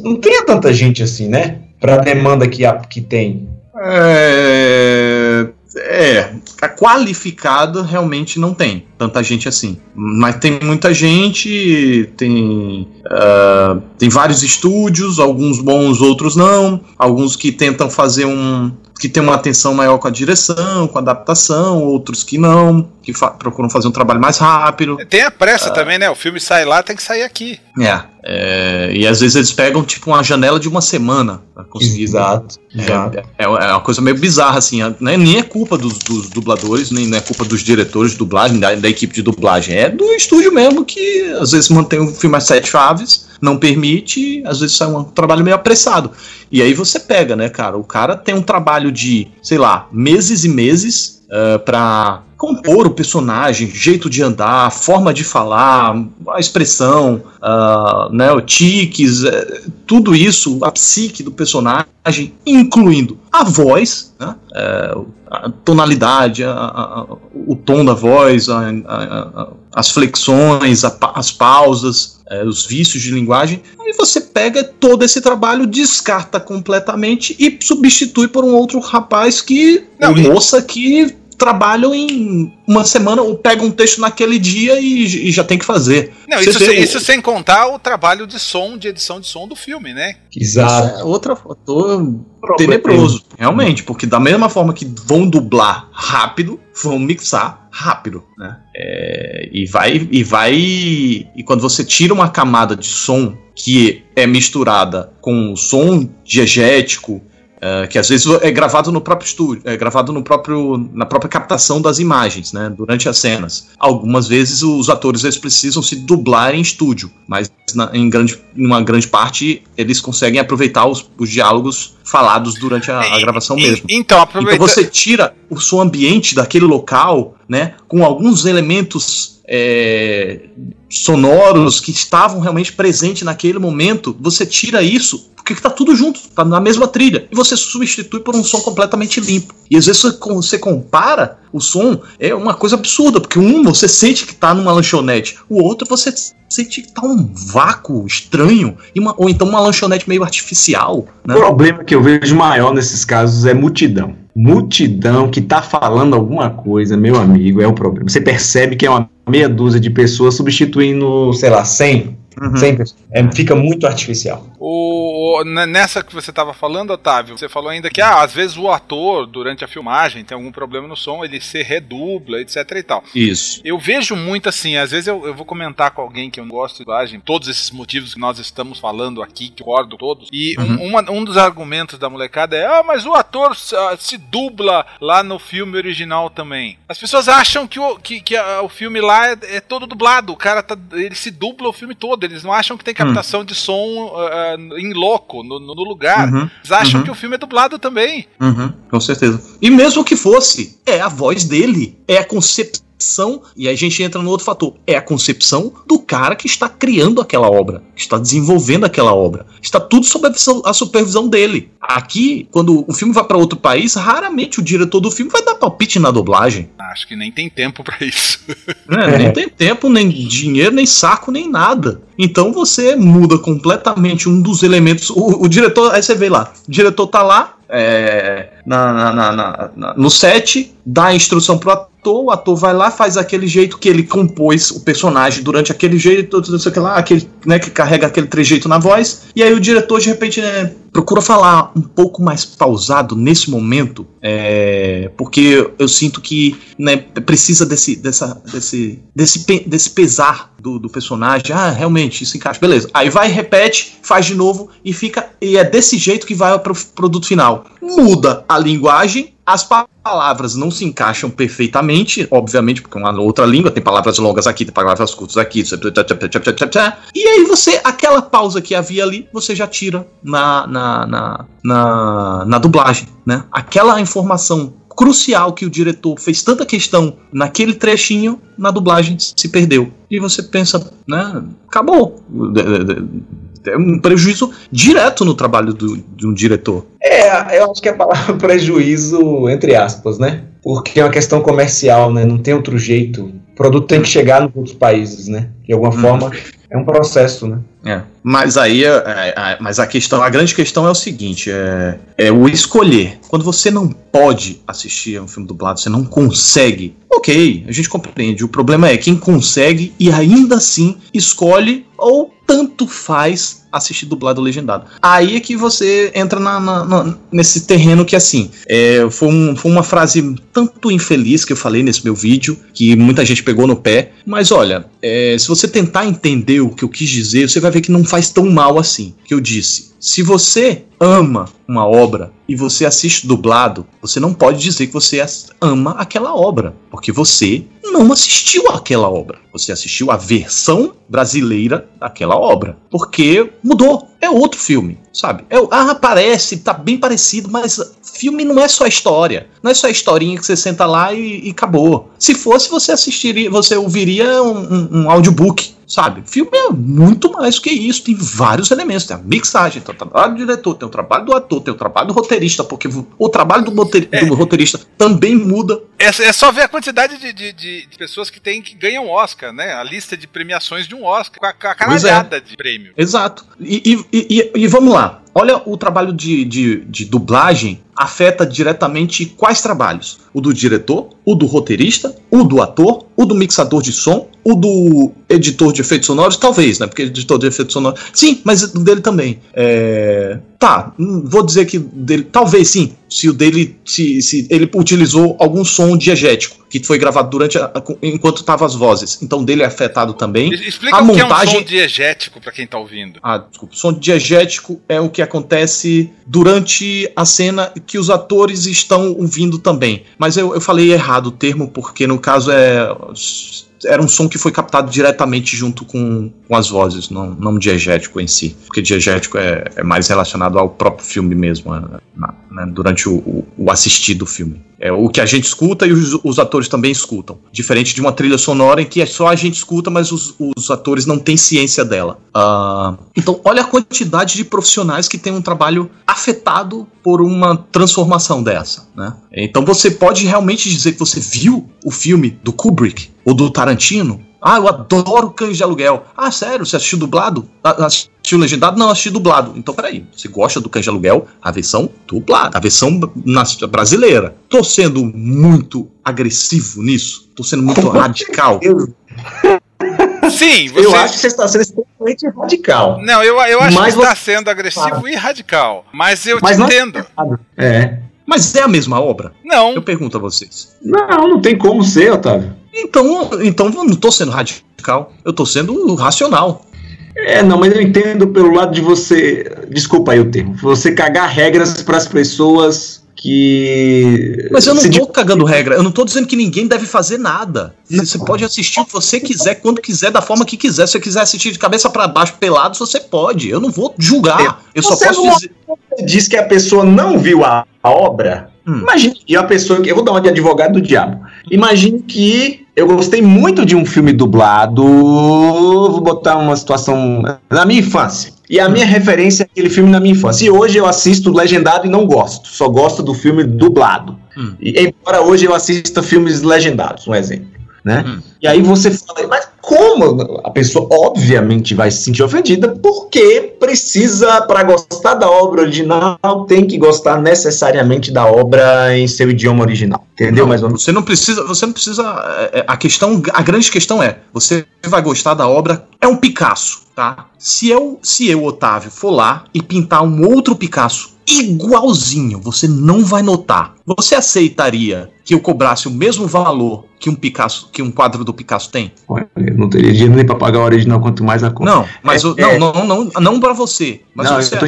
não tenha tanta gente assim, né? Pra demanda que, a- que tem. É, é, a qualificada realmente não tem tanta gente assim. Mas tem muita gente, tem, ah, tem vários estúdios, alguns bons, outros não. Alguns que tentam fazer um. que tem uma atenção maior com a direção, com a adaptação, outros que não, que fa- procuram fazer um trabalho mais rápido. Tem a pressa também, né? O filme sai lá, tem que sair aqui. É, é, e às vezes eles pegam tipo uma janela de uma semana pra conseguir Exato. é, é, é uma coisa meio bizarra, assim. né? Nem é culpa dos, dos dubladores, nem não é culpa dos diretores de dublagem, da, da equipe de dublagem. É do estúdio mesmo que às vezes mantém o filme às sete chaves, não permite, às vezes sai um trabalho meio apressado. E aí você pega, né, cara? O cara tem um trabalho de, sei lá, meses e meses uh, pra compor o personagem, jeito de andar, forma de falar, a expressão, ah, né, o tiques, eh, tudo isso, a psique do personagem, incluindo a voz, né, eh, a tonalidade, a- a- o tom da voz, a- as flexões, as pausas, eh, os vícios de linguagem, e você pega todo esse trabalho, descarta completamente e substitui por um outro rapaz que, Não, moça que trabalham em uma semana ou pegam um texto naquele dia e, e já tem que fazer. Não, isso, o- isso sem contar o trabalho de som, de edição de som do filme, né? Exato. é outro fator tenebroso, realmente, porque da mesma forma que vão dublar rápido, vão mixar rápido, né? É, e vai e vai e quando você tira uma camada de som que é misturada com o som diegético é, que às vezes é gravado no próprio estúdio, é gravado no próprio, na própria captação das imagens, né, durante as cenas. Algumas vezes os atores eles precisam se dublar em estúdio, mas na, em grande, numa grande parte eles conseguem aproveitar os, os diálogos falados durante a, a gravação E- mesmo. Então, aproveita... Então você tira o som ambiente daquele local, né, com alguns elementos é, sonoros que estavam realmente presentes naquele momento, você tira isso porque está tudo junto, tá na mesma trilha, e você substitui por um som completamente limpo. E às vezes você, com- você compara o som, é uma coisa absurda, porque um você sente que tá numa lanchonete, o outro você sente que tá um vácuo estranho, uma- ou então uma lanchonete meio artificial, né? O problema que eu vejo maior nesses casos é multidão. Multidão que tá falando alguma coisa, meu amigo, é o problema. Você percebe que é uma meia dúzia de pessoas substituindo, sei lá, 100. Uhum. 100 pessoas. É, fica muito artificial. O, o- nessa que você estava falando, Otávio, você falou ainda que ah, às vezes o ator, durante a filmagem, tem algum problema no som, ele se redubla, etc e tal. Isso. Eu vejo muito assim, às vezes eu, eu vou comentar com alguém que eu não gosto de dublagem, todos esses motivos que nós estamos falando aqui, que eu concordo todos, e um, Uhum. uma- um dos argumentos da molecada é, ah, mas o ator se, ah, se dubla lá no filme original também. As pessoas acham que o, que, que, o filme lá é, é todo dublado, o cara tá, ele se dubla o filme todo, eles não acham que tem captação de som ah, ah, em loco, no, no- lugar. Uhum. Eles acham Uhum. que o filme é dublado também. Uhum, com certeza. E mesmo que fosse, é a voz dele, é a concepção, e aí a gente entra no outro fator, é a concepção do cara que está criando aquela obra, que está desenvolvendo aquela obra. Está tudo sob a, visão- a supervisão dele. Aqui, quando o filme vai para outro país, raramente o diretor do filme vai dar palpite na dublagem. Acho que nem tem tempo pra isso. né? Nem tem tempo, nem dinheiro, nem saco, nem nada. Então você muda completamente um dos elementos. O, o diretor, aí você vê lá, o diretor tá lá é, na- na- na- no set, dá a instrução pro ator, o ator vai lá, faz aquele jeito que ele compôs o personagem durante aquele jeito, isso aqui lá, aquele, né, que carrega aquele trejeito na voz, e aí o diretor de repente né, procura falar um pouco mais pausado nesse momento, é, porque eu sinto que né, precisa desse, dessa, desse, desse, desse pesar do, do personagem. Ah, realmente, isso encaixa. Beleza. Aí vai, repete, faz de novo e fica. E é desse jeito que vai pro produto final. Muda a linguagem, as pa- palavras não se encaixam perfeitamente, obviamente, porque é uma outra língua, tem palavras longas aqui, tem palavras curtas aqui. E aí você, aquela pausa que havia ali, você já tira na, na, na, na, na dublagem, né? Aquela informação crucial que o diretor fez tanta questão naquele trechinho, na dublagem se perdeu. E você pensa, né? Acabou. É um prejuízo direto no trabalho do, de um diretor. É, eu acho que é a palavra prejuízo, entre aspas, né? Porque é uma questão comercial, né? Não tem outro jeito. O produto tem que chegar nos outros países, né? De alguma Uhum. forma, é um processo, né? É, mas aí, é, é, é, mas a questão, a grande questão é o seguinte, é, é o escolher. Quando você não pode assistir a um filme dublado, você não consegue, ok, a gente compreende. O problema é quem consegue e ainda assim escolhe ou tanto faz assistir dublado ou legendado. Aí é que você entra na- na- na- nesse terreno que assim, é, foi, um- foi uma frase tanto infeliz que eu falei nesse meu vídeo, que muita gente pegou no pé, mas olha, é, se você tentar entender o que eu quis dizer, você vai ver que não faz tão mal assim. Que eu disse. Se você ama uma obra e você assiste dublado, você não pode dizer que você ama aquela obra, porque você não assistiu aquela obra. Você assistiu a versão brasileira daquela obra, porque mudou. É outro filme, sabe? É, ah, parece, tá bem parecido, mas filme não é só história. Não é só a historinha que você senta lá e, e acabou. Se fosse, você assistiria, você ouviria um, um, um audiobook. Sabe? Filme é muito mais que isso, tem vários elementos. Tem a mixagem, tem o trabalho do diretor, tem o trabalho do ator, tem o trabalho do roteirista, porque o trabalho do, roteir- É. do roteirista também muda. É, é só ver a quantidade de, de- de- pessoas que tem que ganham Oscar, né? A lista de premiações de um Oscar, com a, a Pois é. caralhada de prêmio. Exato. E, e- e- e vamos lá. Olha o trabalho de, de, de dublagem afeta diretamente quais trabalhos? O do diretor, o do roteirista, o do ator, o do mixador de som, o do editor de efeitos sonoros, talvez, né? Porque editor de efeitos sonoros. Sim, mas o dele também. É, Tá, não vou dizer que dele. Talvez sim. Se o dele. Se, se ele utilizou algum som diegético que foi gravado durante a- enquanto tava as vozes. Então dele é afetado também. Explica A o que é um montagem- som diegético pra quem tá ouvindo. Ah, desculpa. Som diegético é o que acontece durante a cena que os atores estão ouvindo também. Mas eu, eu falei errado o termo, porque no caso é. Era um som que foi captado diretamente junto com, com as vozes, não, não diegético em si. Porque diegético é, é mais relacionado ao próprio filme mesmo, é, na- né, durante o, o, o assistir do filme. É o que a gente escuta e os, os atores também escutam. Diferente de uma trilha sonora em que é só a gente escuta, mas os, os atores não têm ciência dela. Ah, então, olha a quantidade de profissionais que têm um trabalho afetado por uma transformação dessa. Né? Então, você pode realmente dizer que você viu o filme do Kubrick ou do Tarantino. Ah, eu adoro Cães de Aluguel. Ah, sério? Você assistiu dublado? Ah, Assistiu legendado? Não, assisti dublado. Então, peraí. Você gosta do Cães de Aluguel? A versão dublada. A versão brasileira. Tô sendo muito agressivo nisso? Tô sendo muito radical? Sim, você. eu acho que você está sendo extremamente radical. Não, eu, eu acho Mas que está você- sendo agressivo e radical. Mas eu Mas te não- entendo. É. Mas é a mesma obra? Não, Eu pergunto a vocês. Não, não tem como ser, Otávio. Então, então eu não tô sendo radical. Eu tô sendo racional. É, não, mas eu entendo pelo lado de você. Desculpa aí o termo. Você cagar regras para as pessoas que. Mas eu não tô cagando regra. Eu não tô dizendo que ninguém deve fazer nada. Você pode assistir o que você quiser, quando quiser, da forma que quiser. Se você quiser assistir de cabeça para baixo, pelado, você pode. Eu não vou julgar. Eu só Você posso não- dizer. diz que a pessoa não viu a, a obra, Hum. imagine que a pessoa que. Eu vou dar uma de advogado do diabo. Imagine que eu gostei muito de um filme dublado. Vou botar uma situação na minha infância. E a minha referência é aquele filme na minha infância. E hoje eu assisto legendado e não gosto. Só gosto do filme dublado. Hum. E, embora hoje eu assista filmes legendados, um exemplo. Né? Hum. E aí você fala, mas como? A pessoa obviamente vai se sentir ofendida porque precisa, para gostar da obra original, tem que gostar necessariamente da obra em seu idioma original. Entendeu? Não, menos. Você não precisa. Você não precisa. é, é, A questão, a grande questão é: você vai gostar da obra. É um Picasso, tá? Se eu, se eu, Otávio, for lá e pintar um outro Picasso igualzinho, você não vai notar. Você aceitaria que eu cobrasse o mesmo valor que um Picasso, que um quadro do Picasso tem? Olha, eu não teria dinheiro nem para pagar o original, quanto mais a conta. Não, mas É, o- é. não, não, não, não para você. Mas Não, você, tô-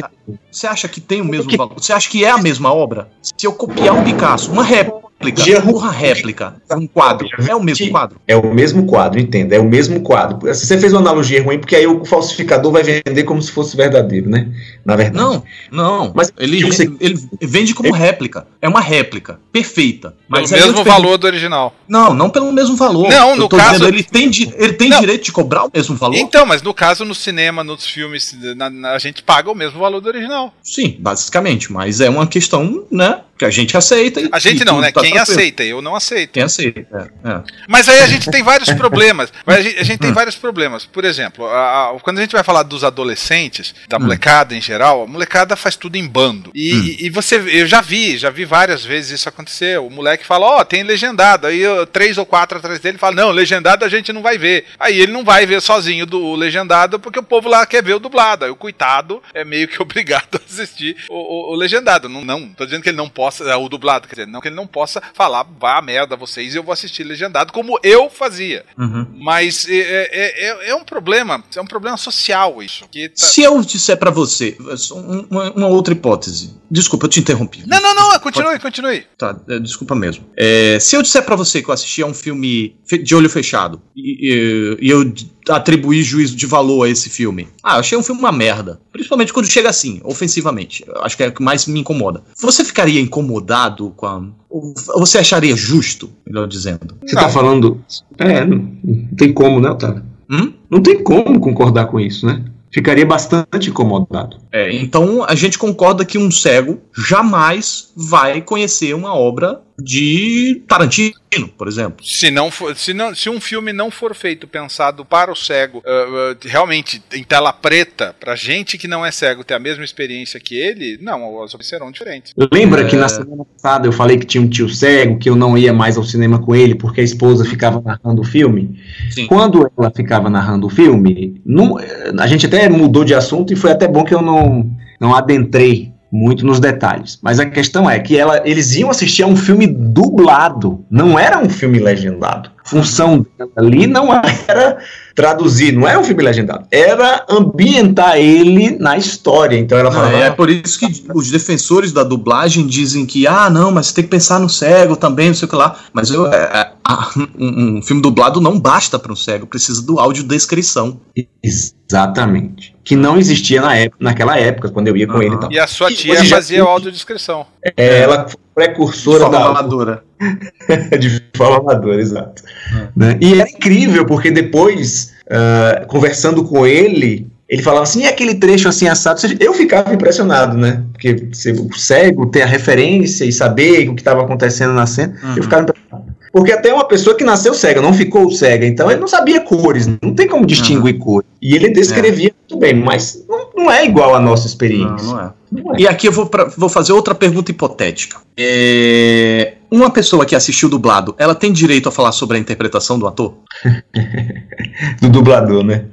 você acha que tem o mesmo que- valor? Você acha que é a mesma obra? Se eu copiar um Picasso, uma réplica, Gerro- uma réplica, um quadro, é o mesmo quadro? É o mesmo quadro, entenda, é o mesmo quadro. Você fez uma analogia ruim, porque aí o falsificador vai vender como se fosse verdadeiro, né? Na verdade. Não, não. Mas ele, você- vende, ele vende como réplica. É uma réplica perfeita. Mas aí eu mesmo te pergunto- valor do original. Não, não pelo mesmo valor. Não, no caso- dizendo, ele tem, di- ele tem Não. direito de cobrar o mesmo valor? Então, mas no caso, no cinema, nos filmes, na- na- a gente paga o mesmo valor do original. Sim, basicamente. Mas é uma questão, né? Que a gente aceita. e- A gente não, né? tá Quem tranquilo. aceita, eu não aceito. Quem aceita, é, é. Mas aí a gente tem vários problemas. Mas A gente, a gente tem vários problemas. Por exemplo, a- a- quando a gente vai falar dos adolescentes, da molecada em geral, a molecada faz tudo em bando. E, e- e você, eu já vi, já vi várias vezes isso acontecer. O moleque fala, ó, tem legendado. Aí eu- três ou quatro atrás dele fala, não, legendado a gente não vai ver. Aí ele não vai ver sozinho do legendado porque o povo lá quer ver o dublado. Aí o coitado é meio que obrigado a assistir o, o- o legendado. Não, não, tô dizendo que ele não possa, é, o dublado, quer dizer, não que ele não possa falar, vá a merda vocês e eu vou assistir legendado, como eu fazia. Uhum. Mas é, é- é- é um problema, é um problema social isso. Tá- Se eu disser pra você, um- uma, uma outra hipótese. Desculpa, eu te interrompi. Não, não, não, continue, continue. Tá, é, desculpa mesmo. É, se eu disser pra você que eu assisti a um filme de olho fechado e, e- e eu atribuir juízo de valor a esse filme, ah, eu achei um filme uma merda. Principalmente quando chega assim, ofensivamente. Eu acho que é o que mais me incomoda. Você ficaria incomodado com a. ou Você acharia justo, melhor dizendo? Você Não. tá falando. É, não, não tem como, né, Otávio? Hum? Não tem como concordar com isso, né? Ficaria bastante incomodado. É, então a gente concorda que um cego jamais vai conhecer uma obra de Tarantino, por exemplo. Se não for, se não, se um filme não for feito pensado para o cego, ah, ah, realmente em tela preta, pra gente que não é cego ter a mesma experiência que ele, não, as opções serão diferentes. Lembra É. que na semana passada eu falei que tinha um tio cego, que eu não ia mais ao cinema com ele porque a esposa ficava narrando o filme? Sim. Quando ela ficava narrando o filme, não- a gente até mudou de assunto e foi até bom que eu não, não adentrei muito nos detalhes. Mas a questão é que ela, eles iam assistir a um filme dublado, não era um filme legendado. Função ali não era traduzir, não era um filme legendado, era ambientar ele na história. Então ela Não, falava, é por isso que os defensores da dublagem dizem que, ah, não, mas você tem que pensar no cego também, não sei o que lá. Mas eu, é, é, ah, um, um filme dublado não basta para um cego, precisa do áudio descrição. Exatamente. Que não existia na época, naquela época, quando eu ia com Aham. ele e tal. E a sua E tia já- fazia audiodescrição. É, ela foi precursora da. de forma amadora, exato. É. Né? E era incrível, porque depois, ah, conversando com ele, ele falava assim, e aquele trecho assim assado, seja, eu ficava impressionado, né? Porque ser o cego, ter a referência e saber o que estava acontecendo na cena, Uhum. eu ficava impressionado. Porque até uma pessoa que nasceu cega, não ficou cega, então ele não sabia cores, não tem como distinguir cores. E ele descrevia muito bem, mas não, não é igual à nossa Não, experiência. não é. Não é. E aqui eu vou, pra- vou fazer outra pergunta hipotética. É, Uma pessoa que assistiu dublado, ela tem direito a falar sobre a interpretação do ator? Do dublador, né?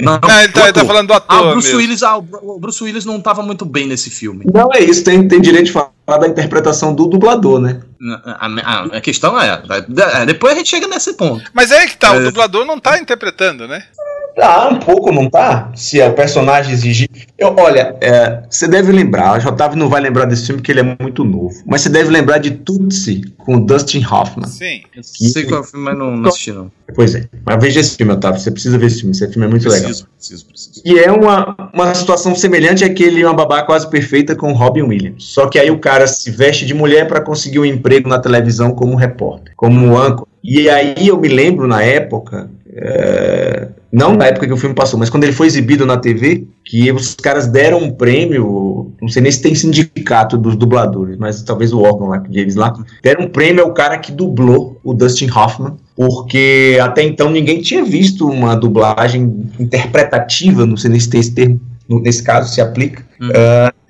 Não, Não, ele do tá, ele tá falando do Ah, ator o Bruce mesmo. Willis, ah, o Bru- o Bruce Willis não estava muito bem nesse filme. Não é isso, tem, tem direito de falar da interpretação do dublador, né? A, a- a questão é, é, depois a gente chega nesse ponto. Mas é que tá, o É. dublador não tá interpretando, né? Ah, um pouco, não tá? Se a personagem exigir. Eu, olha, é, você deve lembrar, o Otávio não vai lembrar desse filme porque ele é muito novo, mas você deve lembrar de Tootsie com o Dustin Hoffman. Sim. Sei qual é o filme, mas não, não assisti não. Pois é, mas veja esse filme, Otávio, você precisa ver esse filme, esse filme é muito legal. Preciso, preciso, preciso. E é uma, uma situação semelhante àquele Uma Babá Quase Perfeita com Robin Williams. Só que aí o cara se veste de mulher para conseguir um emprego na televisão como repórter, como âncora. E aí eu me lembro na época, é, não na época que o filme passou, mas quando ele foi exibido na TV, que os caras deram um prêmio, não sei nem se tem sindicato dos dubladores, mas talvez o órgão lá deles lá, deram um prêmio ao cara que dublou o Dustin Hoffman, porque até então ninguém tinha visto uma dublagem interpretativa, não sei nem se tem esse termo, nesse caso se aplica. Hum.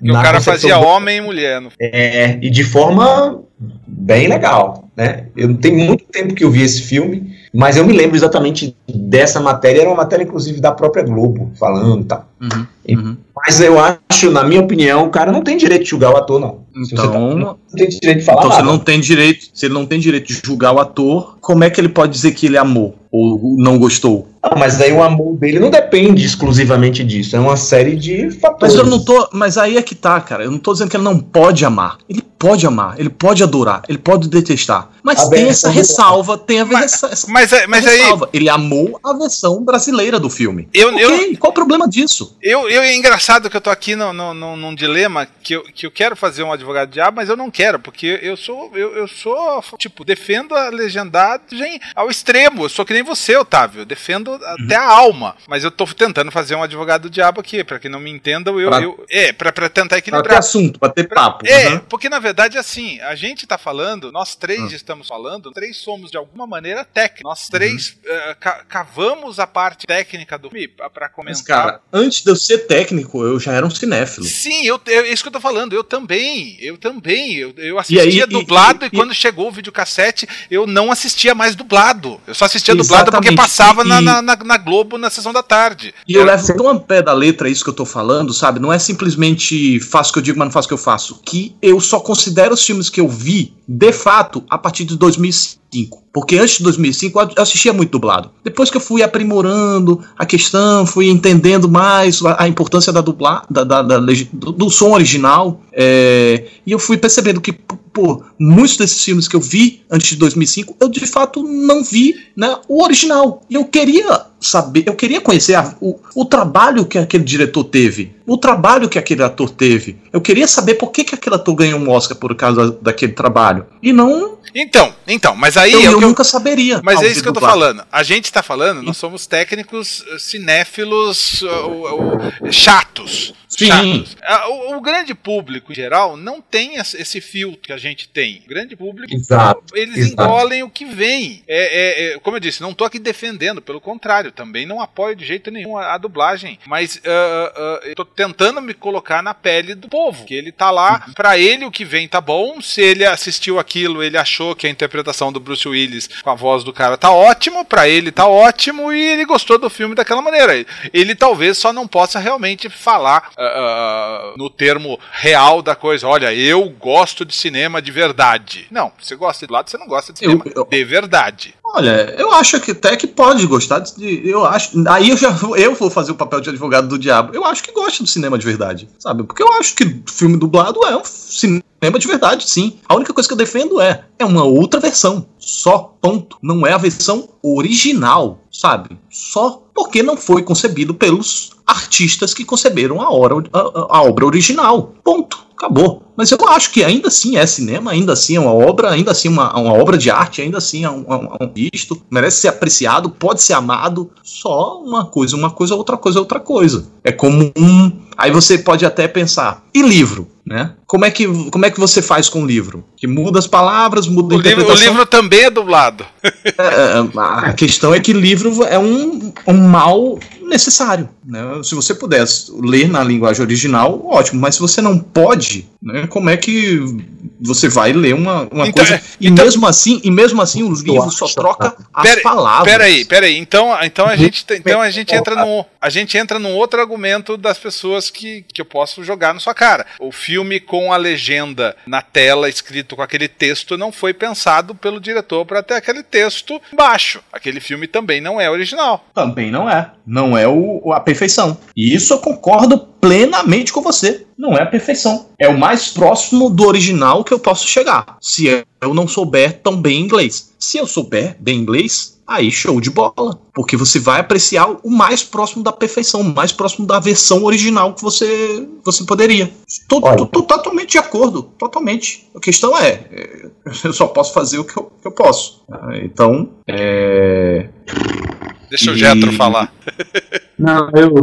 E o cara fazia do- homem e mulher. No... é, e de forma bem legal, né? Eu não tenho muito tempo que eu vi esse filme, mas eu me lembro exatamente dessa matéria, era uma matéria inclusive da própria Globo, falando e tal. Uhum, uhum. Mas eu acho, na minha opinião, o cara não tem direito de julgar o ator, não. Você tá- Então, não tem direito de falar então se nada. ele não tem direito, se ele não tem direito de julgar o ator, como é que ele pode dizer que ele amou ou não gostou? Não, mas aí o amor dele não depende exclusivamente disso, é uma série de fatores. Mas eu não tô, mas aí é que tá, cara. Eu não tô dizendo que ele não pode amar. Ele pode amar, ele pode adorar, ele pode detestar. Mas A tem essa ressalva, tem a Mas- essa, essa Mas, é- mas aí, ressalva. Ele amou a versão brasileira do filme. eu, eu, qual o problema disso? Eu, eu, é engraçado que eu tô aqui no, no, no- num dilema que eu, que eu quero fazer um advogado diabo, mas eu não quero, porque eu sou, eu, eu sou, tipo, defendo a legendagem ao extremo. Eu sou que nem você, Otávio. Eu defendo até a alma. Mas eu tô tentando fazer um advogado diabo aqui, pra que não me entendam, eu. Pra- eu é, pra, pra tentar Pra ter equilibrar. assunto, pra ter papo. É, Uhum. porque na verdade assim, a gente tá falando, nós três Hum. estamos falando, três somos de alguma maneira técnicos. Nós três eh, ca- cavamos a parte técnica do pra comentar. Mas, cara, antes de eu ser técnico, eu já era um cinéfilo. Sim, eu, é isso que eu tô falando. Eu também. Eu também. Eu, eu assistia aí, e- dublado e, e- quando chegou o videocassete, eu não assistia mais dublado. Eu só assistia dublado porque passava na, E- na, na- Globo na sessão da tarde. E eu Era- levo tão a pé da letra isso que eu tô falando, sabe? Não é simplesmente faço o que eu digo, mas não faço o que eu faço. Que eu só considero os filmes que eu vi, de fato, a partir de 2005. Porque antes de 2005 eu assistia muito dublado. Depois que eu fui aprimorando a questão, fui entendendo mais a, a importância da dublar, da, da- da do, do som original, é, e eu fui percebendo que, pô, muitos desses filmes que eu vi antes de 2005, eu de fato não vi né, o original. E eu queria saber, eu queria conhecer a- o, o trabalho que aquele diretor teve, o trabalho que aquele ator teve. Eu queria saber por que, que aquele ator ganhou um Oscar por causa daquele trabalho. E não, Então, então, mas aí eu, é eu que eu- nunca saberia. Mas é isso que eu tô falando. A gente tá falando, nós somos técnicos eh, cinéfilos uh, uh, uh, chatos. Sim. chatos. Ah, O, o grande público em geral não tem esse esse filtro que a gente tem. O grande público, Exato, eles exato. engolem o que vem. É, é, é, como eu disse, não tô aqui defendendo, pelo contrário, também não apoio de jeito nenhum a, a dublagem. Mas ah, ah, eu tô tentando me colocar na pele do povo. Que ele tá lá, pra ele o que vem tá bom. Se ele assistiu aquilo, ele achou que a interpretação do Bruce Willis com a voz do cara tá ótimo, pra ele tá ótimo e ele gostou do filme daquela maneira. Ele, talvez só não possa realmente falar ah, no termo real da coisa. Olha, eu gosto de cinema de verdade. Não, você gosta de lado, você não gosta de Eu- cinema eu- de verdade. Olha, eu acho que até que pode gostar de. Eu acho. Aí eu já eu vou fazer o papel de advogado do diabo. Eu acho que gosta do cinema de verdade, sabe? Porque eu acho que filme dublado é um cinema de verdade, sim. A única coisa que eu defendo é é uma outra versão, só ponto. Não é a versão original, sabe? Só porque não foi concebido pelos artistas que conceberam a, hora, a, a obra original. Ponto. Acabou. Mas eu acho que ainda assim é cinema, ainda assim é uma obra, ainda assim uma, uma obra de arte, ainda assim é um, um, um visto, merece ser apreciado, pode ser amado. Só uma coisa, uma coisa, outra coisa, outra coisa. É como um. Aí você pode até pensar, e livro? Né? Como, é que, como é que você faz com o livro? Que muda as palavras, muda a O livro, o interpretação. livro também é dublado. É, a questão é que livro é um, um mal necessário. Né? Se você pudesse ler na linguagem original, ótimo, mas se você não pode, né, como é que você vai ler uma, uma Então, coisa? é, E, então- mesmo assim, e mesmo assim o livro só troca as Pera- palavras. Peraí, peraí. Então, então a gente, tem- então a gente entra no, a gente entra num outro argumento das pessoas que, que eu posso jogar na sua cara. O filme com a legenda na tela escrito com aquele texto não foi pensado pelo diretor para ter aquele texto baixo. Aquele filme também não é original. Também não é. Não é o- a perfeição. E isso eu concordo plenamente com você. Não é a perfeição. É o mais próximo do original que eu posso chegar. Se eu não souber tão bem inglês. Se eu souber bem inglês, aí show de bola. Porque você vai apreciar o mais próximo da perfeição, o mais próximo da versão original que você, você poderia. Tô, Olha. tô- tô totalmente de acordo. Totalmente. A questão é, é, eu só posso fazer o que eu, que eu posso. Ah, Então, é. Deixa o E- Getro falar. Não, eu.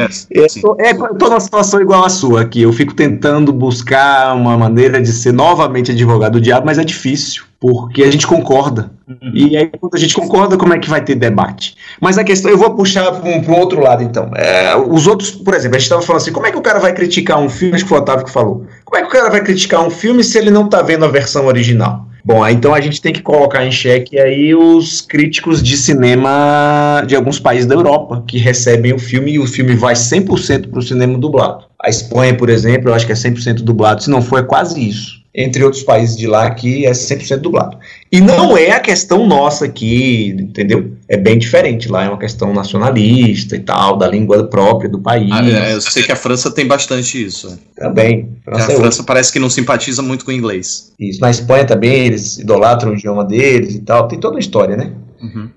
é, Eu sim. tô, é, eu tô numa situação igual à sua aqui. Eu fico tentando buscar uma maneira de ser novamente advogado do diabo, mas é difícil, porque a gente concorda. E aí, quando a gente concorda, como é que vai ter debate? Mas a questão, eu vou puxar para um, um outro lado, então. É, os outros, por exemplo, a gente estava falando assim: como é que o cara vai criticar um filme? Acho que foi o Otávio que falou. Como é que o cara vai criticar um filme se ele não tá vendo a versão original? Bom, então a gente tem que colocar em xeque aí os críticos de cinema de alguns países da Europa que recebem o filme e o filme vai 100% para o cinema dublado. A Espanha, por exemplo, eu acho que é 100% dublado, se não for, é quase isso. Entre outros países de lá que é 100% dublado. E não é a questão nossa aqui, entendeu? É bem diferente. Lá é uma questão nacionalista e tal, da língua própria do país. Ah, é, eu sei que a França tem bastante isso. é. Também. A França é França parece que não simpatiza muito com o inglês. Isso. Na Espanha também, eles idolatram o idioma deles e tal. Tem toda uma história, né?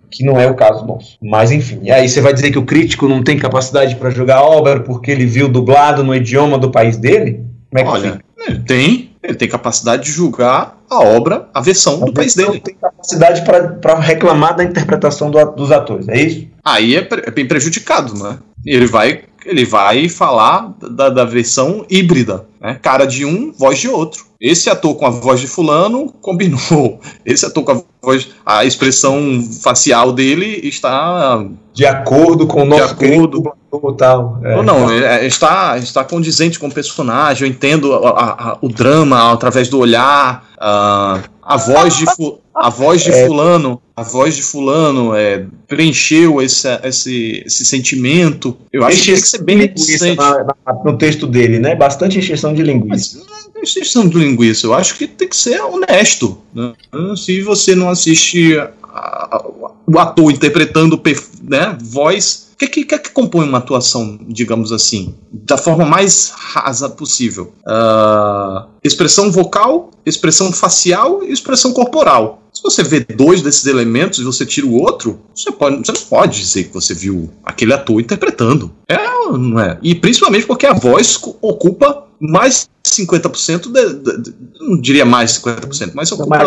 Que não é o caso nosso. Mas enfim. E aí você vai dizer que o crítico não tem capacidade para julgar a obra porque ele viu dublado no idioma do país dele? Como é que Olha, fica? tem, ele tem capacidade de julgar a obra, a versão do país Ele dele. não tem capacidade para reclamar da interpretação do- dos atores, é isso? Aí é, pre- é bem prejudicado, né? Ele vai, ele vai falar da, da versão híbrida. Né? Cara de um, voz de outro. Esse ator com a voz de fulano combinou. Esse ator com a voz, a expressão facial dele está De acordo com o nosso acordo. querido dublador e tal. É. Ou não, é, está, está condizente com o personagem, eu entendo a- a- a- o drama através do olhar, a, a voz de fu- a voz de fulano, a voz de fulano é, preencheu esse, esse, esse sentimento. Eu acho que tem que ser bem reticente. na- na- no texto dele, né? Bastante encheção de linguiça. Mas não é exceção de linguiça, eu acho que tem que ser honesto. né? Se você não assiste a- a- o ator interpretando né, voz, o que, que, que, que compõe uma atuação, digamos assim, da forma mais rasa possível? Ah, expressão vocal, expressão facial e expressão corporal. Se você vê dois desses elementos e você tira o outro, você, pode, você não pode dizer que você viu aquele ator interpretando. É, não é? E principalmente porque a voz ocupa mais de 50%, de, de, de, não diria mais de 50%, mas ocupa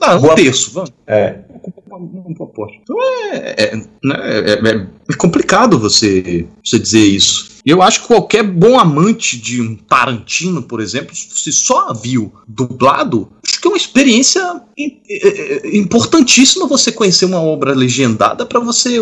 dá, um Boa- terço, vamos. É. Um. Então é, é, né, é- é- é complicado você, você dizer isso. Eu acho que qualquer bom amante de um Tarantino, por exemplo, se só viu dublado, acho que é uma experiência é- é- importantíssima você conhecer uma obra legendada para você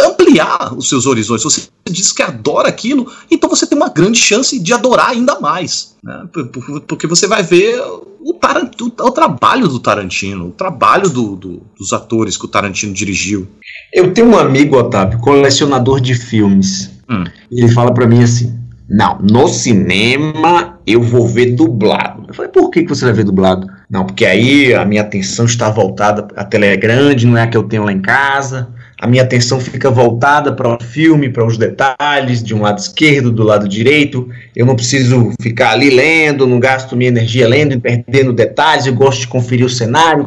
ampliar os seus horizontes. Você diz que adora aquilo, então você tem uma grande chance de adorar ainda mais. né? Por- por- Porque você vai ver o- o trabalho do Tarantino, o trabalho do- do- dos atores que o Tarantino dirigiu. Eu tenho um amigo, Otávio, colecionador de filmes. Hum. E ele fala pra mim assim: Não, no cinema eu vou ver dublado. Eu falei, por que, que você vai ver dublado? Não, porque aí a minha atenção está voltada. A tela é grande, não é a que eu tenho lá em casa. A minha atenção fica voltada para o filme, para os detalhes, de um lado esquerdo, do lado direito. Eu não preciso ficar ali lendo, não gasto minha energia lendo e perdendo detalhes. Eu gosto de conferir o cenário.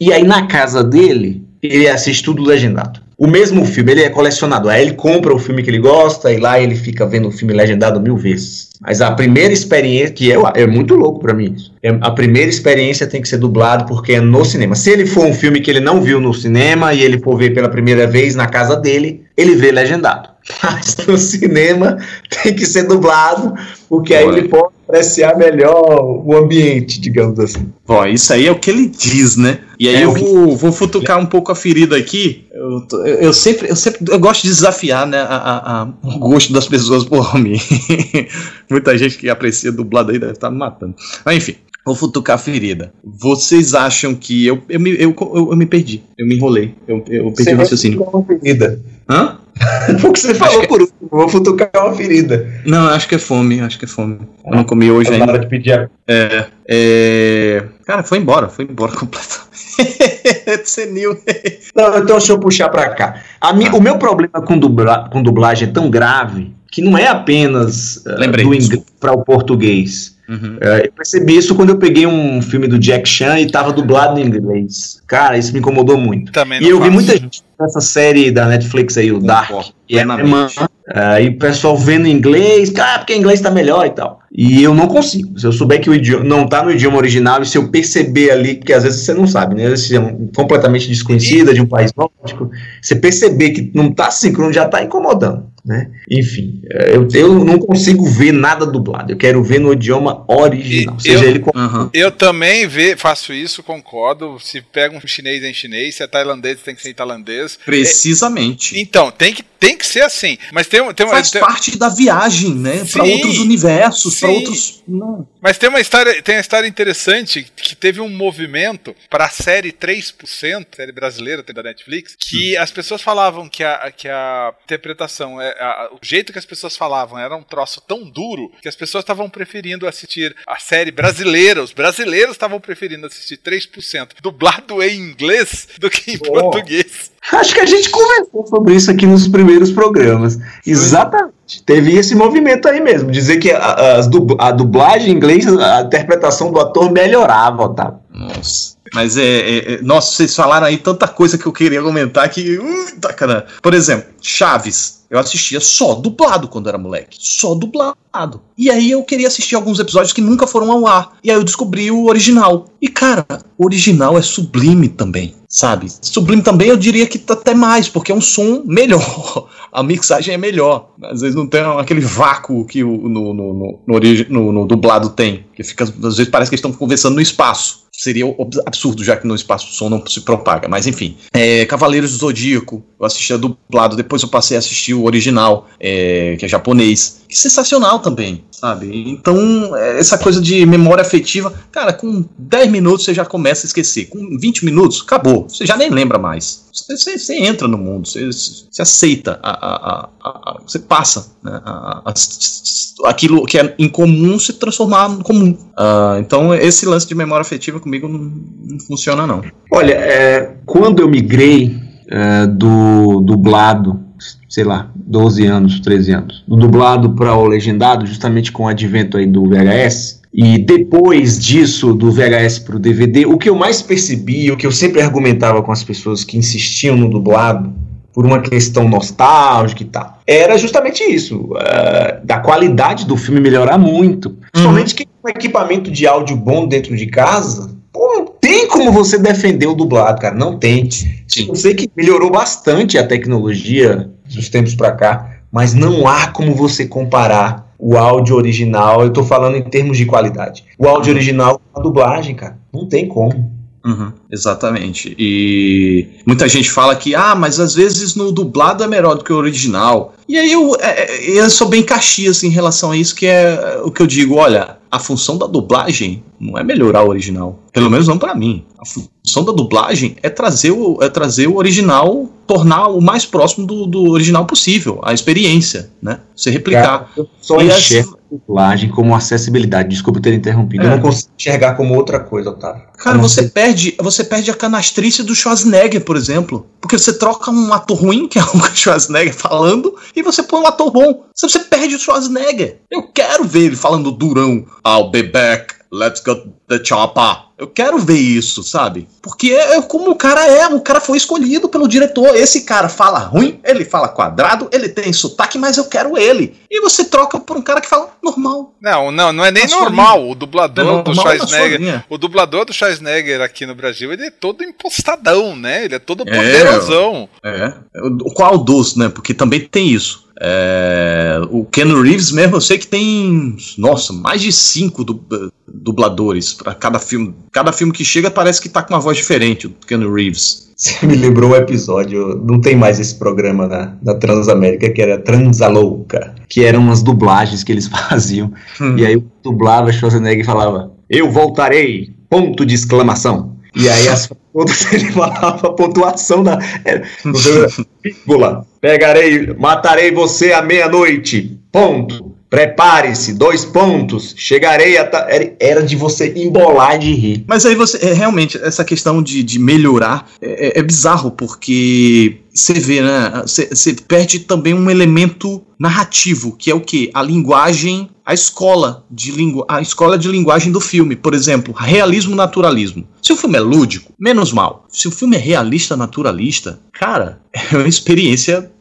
E aí na casa dele, ele assiste tudo legendado. O mesmo filme, ele é colecionador. Aí ele compra o filme que ele gosta e lá ele fica vendo o filme legendado mil vezes. Mas a primeira experiência, que é, é muito louco pra mim isso. É- a primeira experiência tem que ser dublado porque é no cinema. Se ele for um filme que ele não viu no cinema e ele for ver pela primeira vez na casa dele, ele vê legendado. Mas no cinema tem que ser dublado, porque aí Ué. ele pode apreciar melhor o ambiente, digamos assim. Ó, isso aí é o que ele diz, né? E aí É eu vou, vou futucar um pouco a ferida aqui. Eu, tô- eu- eu sempre, eu sempre eu gosto de desafiar né, a- a- a- o gosto das pessoas por mim. Muita gente que aprecia dublado aí deve estar me matando. Mas enfim, vou futucar a ferida. Vocês acham que eu, eu, me, eu, eu, eu me perdi? Eu me enrolei. Eu, eu perdi o raciocínio. Uma ferida. Hã? O que você falou que- por último. Vou futucar uma ferida. Não, acho que é fome, acho que é fome. Eu não comi hoje Na hora ainda. de pedir a É, é... Cara, foi embora, foi embora completamente. Senil. Não, então deixa eu puxar pra cá. Mi- O meu problema com, dubla- com dublagem é tão grave que não é apenas Lembrei, do inglês para o português. Uhum. Eh, eu percebi isso quando eu peguei um filme do Jack Chan e tava dublado em inglês. Cara, isso me incomodou muito. Também E não eu vi faço. muita gente nessa série da Netflix aí, o Dark, Concordo que é plenamente. alemã, eh, e o pessoal vendo em inglês, ah, porque em inglês tá melhor e tal. E eu não consigo. Se eu souber que o idioma não tá no idioma original e se eu perceber ali, que às vezes você não sabe, né? Se é um- completamente desconhecida de um país nórdico, você perceber que não tá síncrono já tá incomodando, né? Enfim, eh, eu, eu não consigo ver nada dublado. Eu quero ver no idioma original. E seja eu- ele qual Aham. Eu também vê, faço isso, concordo. Se pega um chinês é em chinês, se é tailandês tem que ser em tailandês. Precisamente. Então, tem que, tem que ser assim. Mas tem, tem, uma, Faz tem- parte da viagem, né? Para outros universos, para outros. Não. mas tem uma história, tem uma história interessante que teve um movimento para a série 3%, série brasileira da Netflix, que as pessoas falavam que a, que a interpretação, é, a- o jeito que as pessoas falavam era um troço tão duro que as pessoas estavam preferindo assistir a série brasileira, os brasileiros estavam preferindo assistir 3% dublado em inglês do que em Oh. português. Acho que a gente conversou sobre isso aqui nos primeiros programas. Exatamente. Teve esse movimento aí mesmo. Dizer que a, dub- a dublagem em inglês, a interpretação do ator melhorava, Otávio. Nossa. Mas é, é- é- Nossa, vocês falaram aí tanta coisa que eu queria comentar que. Uh. Por exemplo, Chaves. Eu assistia só dublado quando era moleque. Só dublado. E aí eu queria assistir alguns episódios que nunca foram ao ar. E aí eu descobri o original. E cara, o original é sublime também. Sabe? Sublime também eu diria que tá até mais, porque é um som melhor. a mixagem é melhor. Às vezes não tem aquele vácuo que o, no, no, no, no- no dublado tem. Que fica, às vezes parece que eles estão conversando no espaço. Seria absurdo, já que no espaço o som não se propaga. Mas enfim. É, Cavaleiros do Zodíaco, eu assisti a dublado, depois eu passei a assistir o original, é, que é japonês. Que sensacional também, sabe? Então, é, essa coisa de memória afetiva, cara, com 10 minutos você já começa a esquecer. Com 20 minutos, acabou. Você já nem lembra mais. Você, você- você entra no mundo, você, você aceita, a- a- você passa. Né? A- aquilo que é incomum se transformar no comum. Ah, então, esse lance de memória afetiva comigo não, não funciona, não. Olha, é, quando eu migrei é, do dublado, sei lá, 12 anos, 13 anos, do dublado para o legendado, justamente com o advento aí do VHS, e depois disso, do VHS para o DVD, o que eu mais percebi, o que eu sempre argumentava com as pessoas que insistiam no dublado, por uma questão nostálgica e tal, era justamente isso, é, da qualidade do filme melhorar muito. Principalmente quem tem um equipamento de áudio bom dentro de casa, Pô, não tem como você defender o dublado, cara. Não tem. Sim. Eu sei que melhorou bastante a tecnologia dos tempos pra cá, mas não há como você comparar o áudio original. Eu tô falando em termos de qualidade. O áudio original com a dublagem, cara. Não tem como. Uhum, exatamente. E muita gente fala que, ah, mas às vezes no dublado é melhor do que o original. E aí eu, é, é, eu sou bem caxias em relação a isso, que é o que eu digo, olha, a função da dublagem não é melhorar o original. Pelo menos não pra mim. A função da dublagem é trazer o, é trazer o original, tornar o mais próximo do, do original possível, a experiência, né? Você replicar. eu só E dublagem como acessibilidade. Desculpa ter interrompido. É. Eu não consigo enxergar como outra coisa, Otávio. Cara, você ser- perde, você perde a canastrice do Schwarzenegger, por exemplo. Porque você troca um ator ruim, que é o Schwarzenegger falando, e você põe um ator bom. Você perde o Schwarzenegger. Eu quero ver ele falando durão. I'll be back. Let's go the chopper. Eu quero ver isso, sabe? Porque é como o cara é, o cara foi escolhido pelo diretor. Esse cara fala ruim, ele fala quadrado, ele tem sotaque, mas eu quero ele. E você troca por um cara que fala normal. Não, não, não é nem Na normal. O dublador Não é do Schwarzenegger. O dublador do Schwarzenegger aqui no Brasil, ele é todo impostadão, né? Ele é todo É. poderosão. É. O- Qual dos, né? Porque também tem isso. É, o Ken Reeves mesmo, eu sei que tem, nossa, mais de cinco du- dubladores para cada filme. Cada filme que chega parece que tá com uma voz diferente, o Ken Reeves. Você me lembrou o episódio, não tem mais esse programa da, da Transamérica, que era Transalouca, que eram umas dublagens que eles faziam. Hum. E aí dublava Schwarzenegger e falava, eu voltarei, ponto de exclamação. E aí as todas ele falava a pontuação da. é, sei, vírgula. Pegarei, matarei você à meia-noite. Ponto. Prepare-se, dois pontos. Chegarei a. ta-" Era, de você embolar de rir. Mas aí você, é, realmente, essa questão de, de melhorar é, é- é bizarro, porque você vê, né? Você você perde também um elemento narrativo, que é o que? A linguagem, a escola de lingu, a escola de linguagem do filme. Por exemplo, realismo naturalismo. Se o filme é lúdico, menos mal. Se o filme é realista naturalista, cara, é uma experiência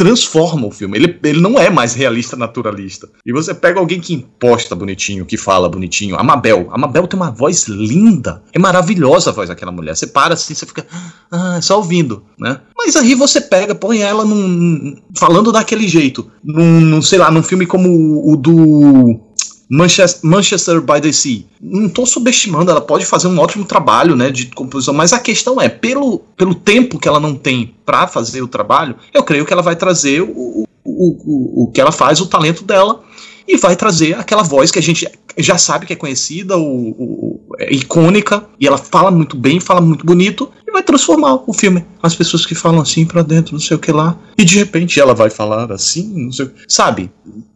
transforma o filme. Ele, ele não é mais realista naturalista. E você pega alguém que imposta bonitinho, que fala bonitinho. A Mabel. A Mabel tem uma voz linda. É maravilhosa a voz daquela mulher. Você para assim, você fica. Ah, só ouvindo, né? Mas aí você pega, põe ela num. falando daquele jeito. Num, num, sei lá, num filme como o, o do. Manchester, Manchester by the Sea. Não estou subestimando, ela pode fazer um ótimo trabalho né, de composição, mas a questão é, pelo, pelo tempo que ela não tem para fazer o trabalho, eu creio que ela vai trazer o, o, o, o que ela faz, o talento dela, e vai trazer aquela voz que a gente já sabe que é conhecida, o, o- é icônica, e ela fala muito bem, fala muito bonito, e vai transformar o filme. As pessoas que falam assim pra dentro, não sei o que lá, e de repente ela vai falar assim, não sei o Sabe?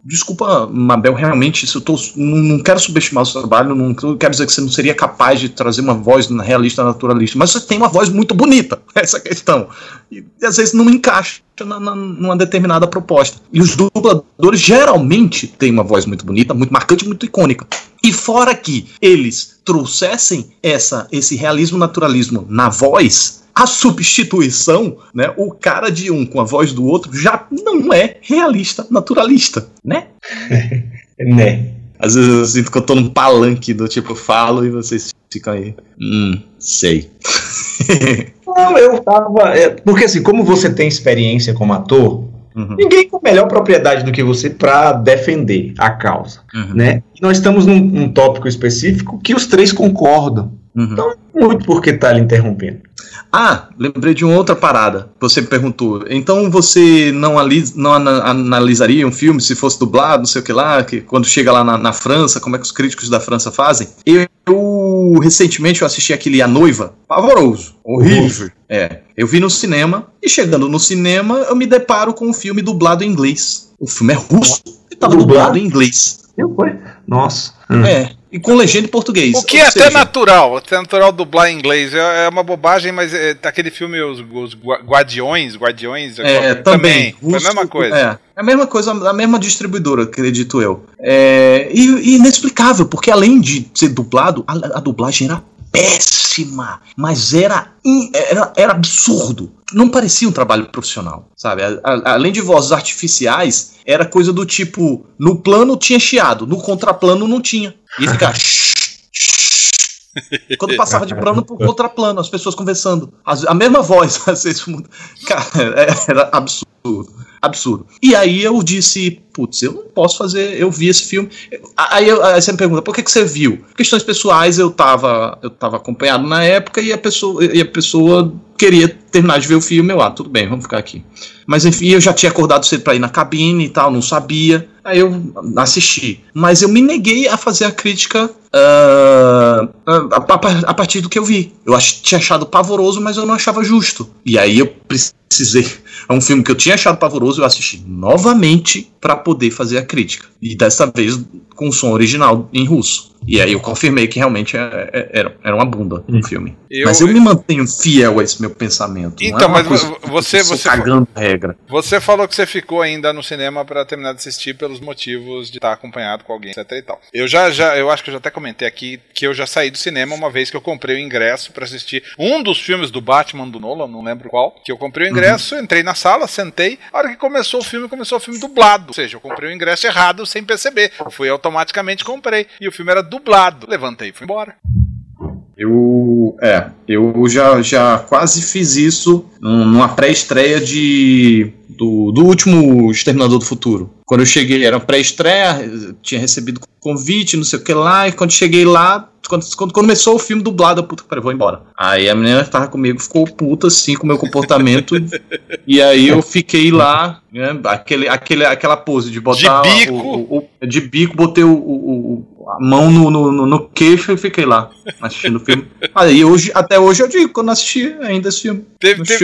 Desculpa, Mabel, realmente, eu tô, não, não quero subestimar o seu trabalho, não quero dizer que você não seria capaz de trazer uma voz realista, naturalista, mas você tem uma voz muito bonita, essa é questão. E, e às vezes não encaixa na, na- numa determinada proposta. E os dubladores geralmente têm uma voz muito bonita, muito marcante, muito icônica. E fora que eles trouxessem essa, esse realismo naturalismo na voz, a substituição, né, o cara de um com a voz do outro já não é realista, naturalista, né? Né? Às vezes eu sinto que eu tô num palanque do tipo, falo e vocês ficam aí. Hum, sei. Não, eu tava. é, porque assim, como você tem experiência como ator, Uhum, ninguém com melhor propriedade do que você pra defender a causa, uhum, né? E nós estamos num, num tópico específico que os três concordam. uhum. Então, muito por que tá lhe interrompendo. Ah, lembrei de uma outra parada. Você me perguntou. Então você não, alis- não ana- analisaria um filme se fosse dublado, não sei o que lá, que quando chega lá na, na França, como é que os críticos da França fazem? Eu, eu, recentemente eu assisti aquele A Noiva, pavoroso, horrível. É, eu vi no cinema e chegando no cinema eu me deparo com um filme dublado em inglês. O filme é russo e tava Dublado? dublado em inglês. Eu foi? Nossa. Hum. É, e com legenda em português. O que é até natural, até natural dublar em inglês. É, é uma bobagem, mas é, aquele filme Os, os Gua- Guardiões, Guardiões, É, também. Foi a Russo, mesma coisa. É, é a mesma coisa, a mesma distribuidora, acredito eu. É, e, e inexplicável, porque além de ser dublado, a, a dublagem era péssima, mas era, in- era, era absurdo. Não parecia um trabalho profissional, sabe? A- a- além de vozes artificiais, era coisa do tipo: no plano tinha chiado, no contraplano não tinha. E ficava. Quando passava de plano pro contraplano, as pessoas conversando. As- a mesma voz. Cara, é- era absurdo. Absurdo. E aí eu disse, putz, eu não posso fazer. Eu vi esse filme. Aí, eu- aí você me pergunta, por que, que você viu? Questões pessoais, eu tava, eu tava acompanhado na época e a pessoa, e a pessoa queria terminar de ver o filme. Eu, ah, tudo bem, vamos ficar aqui. Mas enfim, eu já tinha acordado cedo pra ir na cabine e tal, não sabia. Aí eu assisti. Mas eu me neguei a fazer a crítica ah, a, a- a partir do que eu vi. Eu ach, tinha achado pavoroso, mas eu não achava justo. E aí eu. É um filme que eu tinha achado pavoroso, eu assisti novamente pra poder fazer a crítica. E dessa vez com o som original em russo. E aí eu confirmei que realmente é- é- era, era uma bunda o filme. Eu- mas eu me mantenho fiel a esse meu pensamento. não é Então, uma mas você- você- cagando regra. Você falou que você ficou ainda no cinema pra terminar de assistir pelos motivos de estar acompanhado com alguém, etc e tal. Eu já, já, eu acho que eu já até comentei aqui que eu já saí do cinema uma vez que eu comprei o ingresso pra assistir um dos filmes do Batman do Nolan, não lembro qual, que eu comprei o ingresso, entrei na sala, sentei, a hora que começou o filme, começou o filme dublado, ou seja, eu comprei o ingresso errado sem perceber. Fui automaticamente comprei e o filme era dublado. Levantei e fui embora. Eu, é, eu já, já quase fiz isso num- numa pré-estreia de do, do último Exterminador do Futuro. Quando eu cheguei, era pré-estreia, tinha recebido convite, não sei o que lá, e quando cheguei lá, quando, quando começou o filme dublado, eu, puta que pariu, vou embora. Aí a menina que tava comigo ficou puta assim com o meu comportamento, e aí eu fiquei lá, né, aquele, aquele, aquela pose de botar De bico. o- o- o- de bico, botei o- a mão no, no, no- queixo e fiquei lá assistindo o filme. Aí hoje, até hoje eu digo, quando assisti ainda esse filme. Teve, teve.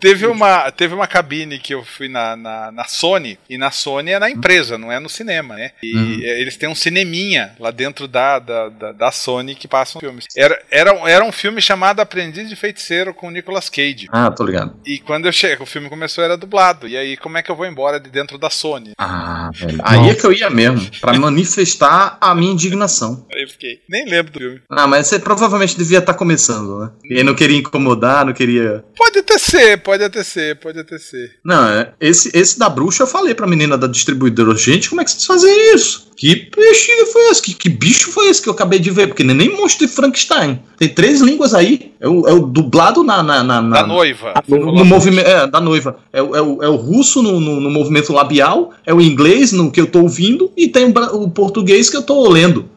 Teve uma, teve uma cabine que eu fui na, na, na Sony, e na Sony é na empresa, não é no cinema, né? E Uhum. é, eles têm um cineminha lá dentro da, da, da, da Sony que passam filmes. Era, era, era um filme chamado Aprendiz de Feiticeiro com o Nicolas Cage. Ah, tô ligado. E quando eu chego, o filme começou, era dublado. E aí, como é que eu vou embora de dentro da Sony? Ah, velho. Aí é que eu ia mesmo, pra manifestar a minha indignação. Aí eu fiquei, nem lembro do filme. Ah, mas você provavelmente devia estar começando, né? E não queria incomodar, não queria. Pode até ser, pode até ser, pode até ser. Não, é- esse, esse da bruxa eu falei pra menina da distribuidora, gente, como é que vocês fazem isso? Que peixe foi esse? Que, que bicho foi esse que eu acabei de ver? Porque nem nem monstro de Frankenstein. Tem três línguas aí. É o, é o dublado na. na, na, na- Da noiva. no, no movimento. É, da noiva. É, o- é, o, é o russo no, no, no movimento labial, é o inglês no que eu tô ouvindo, e tem o, o português que eu tô lendo.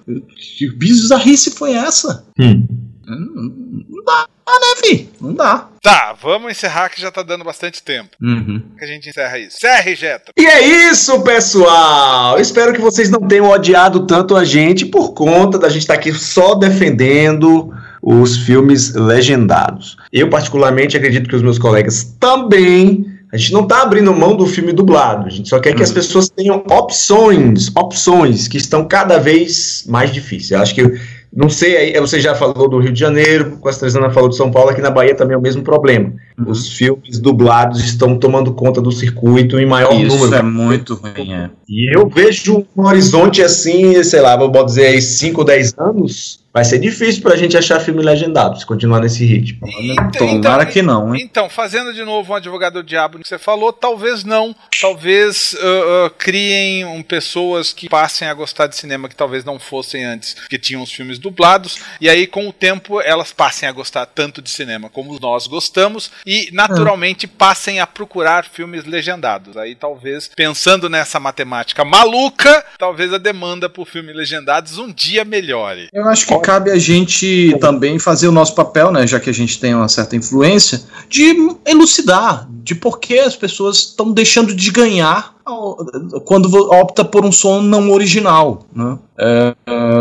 Que bizarrice foi essa? Hum. Não dá, né, fi? Não dá. Tá, vamos encerrar que já tá dando bastante tempo. Uhum. Que a gente encerra isso. Encerre, Jeto. E é isso, pessoal! Espero que vocês não tenham odiado tanto a gente por conta da gente estar aqui só defendendo os filmes legendados. Eu, particularmente, acredito que os meus colegas também. A gente não está abrindo mão do filme dublado, a gente só quer que as Uhum. pessoas tenham opções, opções que estão cada vez mais difíceis. Eu acho que, não sei, aí você já falou do Rio de Janeiro, com a Trezana falou de São Paulo, aqui na Bahia também é o mesmo problema. Uhum. Os filmes dublados estão tomando conta do circuito em maior Isso número. é muito ruim, é. E eu vejo um horizonte assim, sei lá, vou dizer aí 5 ou 10 anos, vai ser difícil pra gente achar filme legendado se continuar nesse ritmo. Tomara que não, hein? Então, fazendo de novo um advogado do diabo que você falou, talvez não. Talvez uh, uh, criem um, pessoas que passem a gostar de cinema que talvez não fossem antes, que tinham os filmes dublados, e aí com o tempo elas passem a gostar tanto de cinema como nós gostamos, e naturalmente passem a procurar filmes legendados. Aí talvez, pensando nessa matemática maluca, talvez a demanda por filmes legendados um dia melhore. Eu acho que cabe a gente também fazer o nosso papel, né, já que a gente tem uma certa influência, de elucidar de por que as pessoas estão deixando de ganhar quando opta por um som não original, né? É,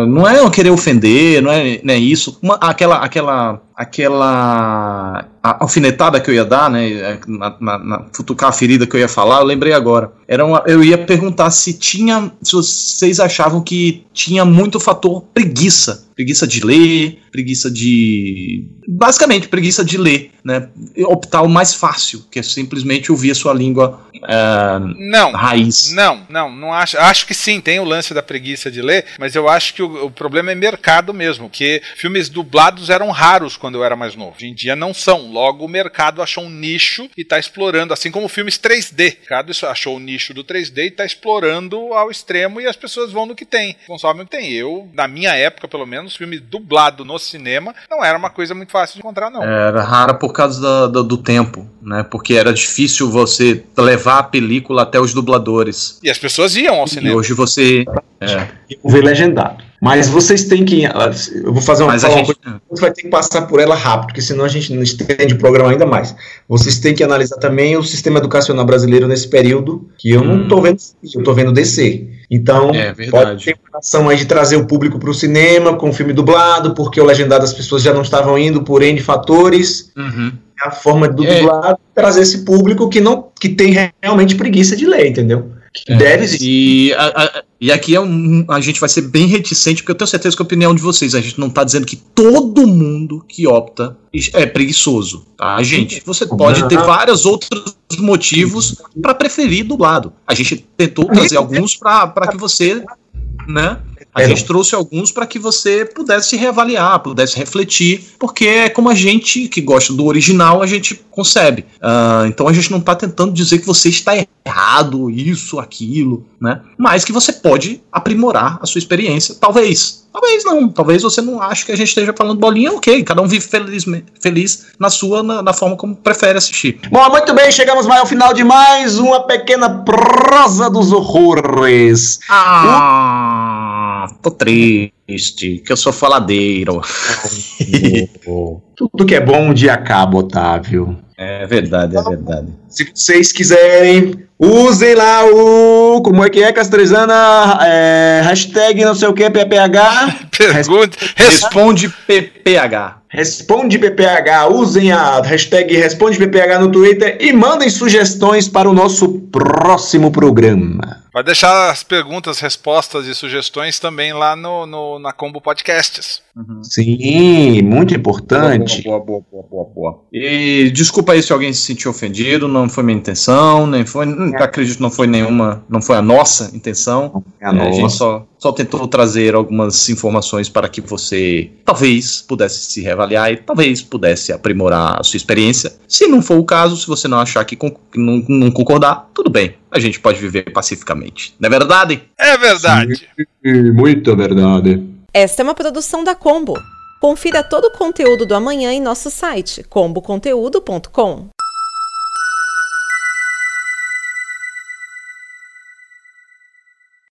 não é querer ofender, não é, não é isso. Uma, aquela, aquela, aquela alfinetada que eu ia dar, né? Na, na, na, futucar a ferida que eu ia falar, eu lembrei agora. Era uma, eu ia perguntar se tinha, se vocês achavam que tinha muito fator preguiça, preguiça de ler, preguiça de, basicamente preguiça de ler, né? Optar o mais fácil, que é simplesmente ouvir a sua língua é, não, raiz. Não, não, não acho. Acho que sim, tem o lance da preguiça de ler, mas eu acho que o, o problema é mercado mesmo, que filmes dublados eram raros quando eu era mais novo. Hoje em dia não são. Logo o mercado achou um nicho e está explorando, assim como filmes 3D. O mercado achou o nicho do 3D e está explorando ao extremo e as pessoas vão no que tem, consomem o que tem. Eu, na minha época, pelo menos, filme dublado no cinema não era uma coisa muito fácil de encontrar, não. Era rara por causa do, do, do tempo, né? Porque era difícil você levar a película até os dubladores. E as pessoas iam ao cinema. E hoje você. É. Ver legendado. Mas vocês têm que. Eu vou fazer uma, Mas a gente- coisa. Você vai ter que passar por ela rápido, porque senão a gente não estende o programa ainda mais. Vocês têm que analisar também o sistema educacional brasileiro nesse período, que eu não Hum. estou vendo, eu estou vendo descer. Então, É pode verdade. ter uma ação aí de trazer o público para o cinema com o filme dublado, porque o legendado as pessoas já não estavam indo por N fatores. Uhum. É a forma do É. dublado trazer esse público que não que tem realmente preguiça de ler, entendeu? Que É. deve existir. E, a, a- e aqui é um, a gente vai ser bem reticente, porque eu tenho certeza que a opinião de vocês, a gente não está dizendo que todo mundo que opta é preguiçoso, tá, gente? Você pode ter vários outros motivos para preferir dublado. A gente tentou trazer alguns para que você, né? A É, gente trouxe alguns para que você pudesse reavaliar, pudesse refletir, porque é como a gente que gosta do original, a gente concebe. Ah, então a gente não está tentando dizer que você está errado, isso, aquilo, né? Mas que você pode aprimorar a sua experiência, talvez. Talvez não, talvez você não ache que a gente esteja falando bolinha, ok. Cada um vive feliz, feliz na sua, na, na forma como prefere assistir. Bom, muito bem, chegamos mais ao final de mais uma pequena prosa dos horrores. Ah, tô triste, que eu sou faladeiro. Tudo que é bom um dia acaba, Otávio. É verdade, é verdade. Se vocês quiserem, usem lá o. Como é que é, Castrezana? É, hashtag não sei o que, PPH. Pergunta. res- Responde PPH. Responde PPH. Usem a hashtag Responde PPH no Twitter e mandem sugestões para o nosso próximo programa. Vai deixar as perguntas, respostas e sugestões também lá no, no- na Combo Podcasts. Sim, muito importante. Boa, boa, boa, boa, boa. E desculpa aí se alguém se sentiu ofendido, não foi minha intenção, nem foi, não acredito que não foi nenhuma, não foi a nossa intenção. É a É, a gente nossa. só, só tentou trazer algumas informações para que você talvez pudesse se reavaliar e talvez pudesse aprimorar a sua experiência. Se não for o caso, se você não achar que, con- que não, não concordar, tudo bem. A gente pode viver pacificamente. Não é verdade? É verdade. Muito verdade. Esta é uma produção da Combo. Confira todo o conteúdo do amanhã em nosso site comboconteúdo.com.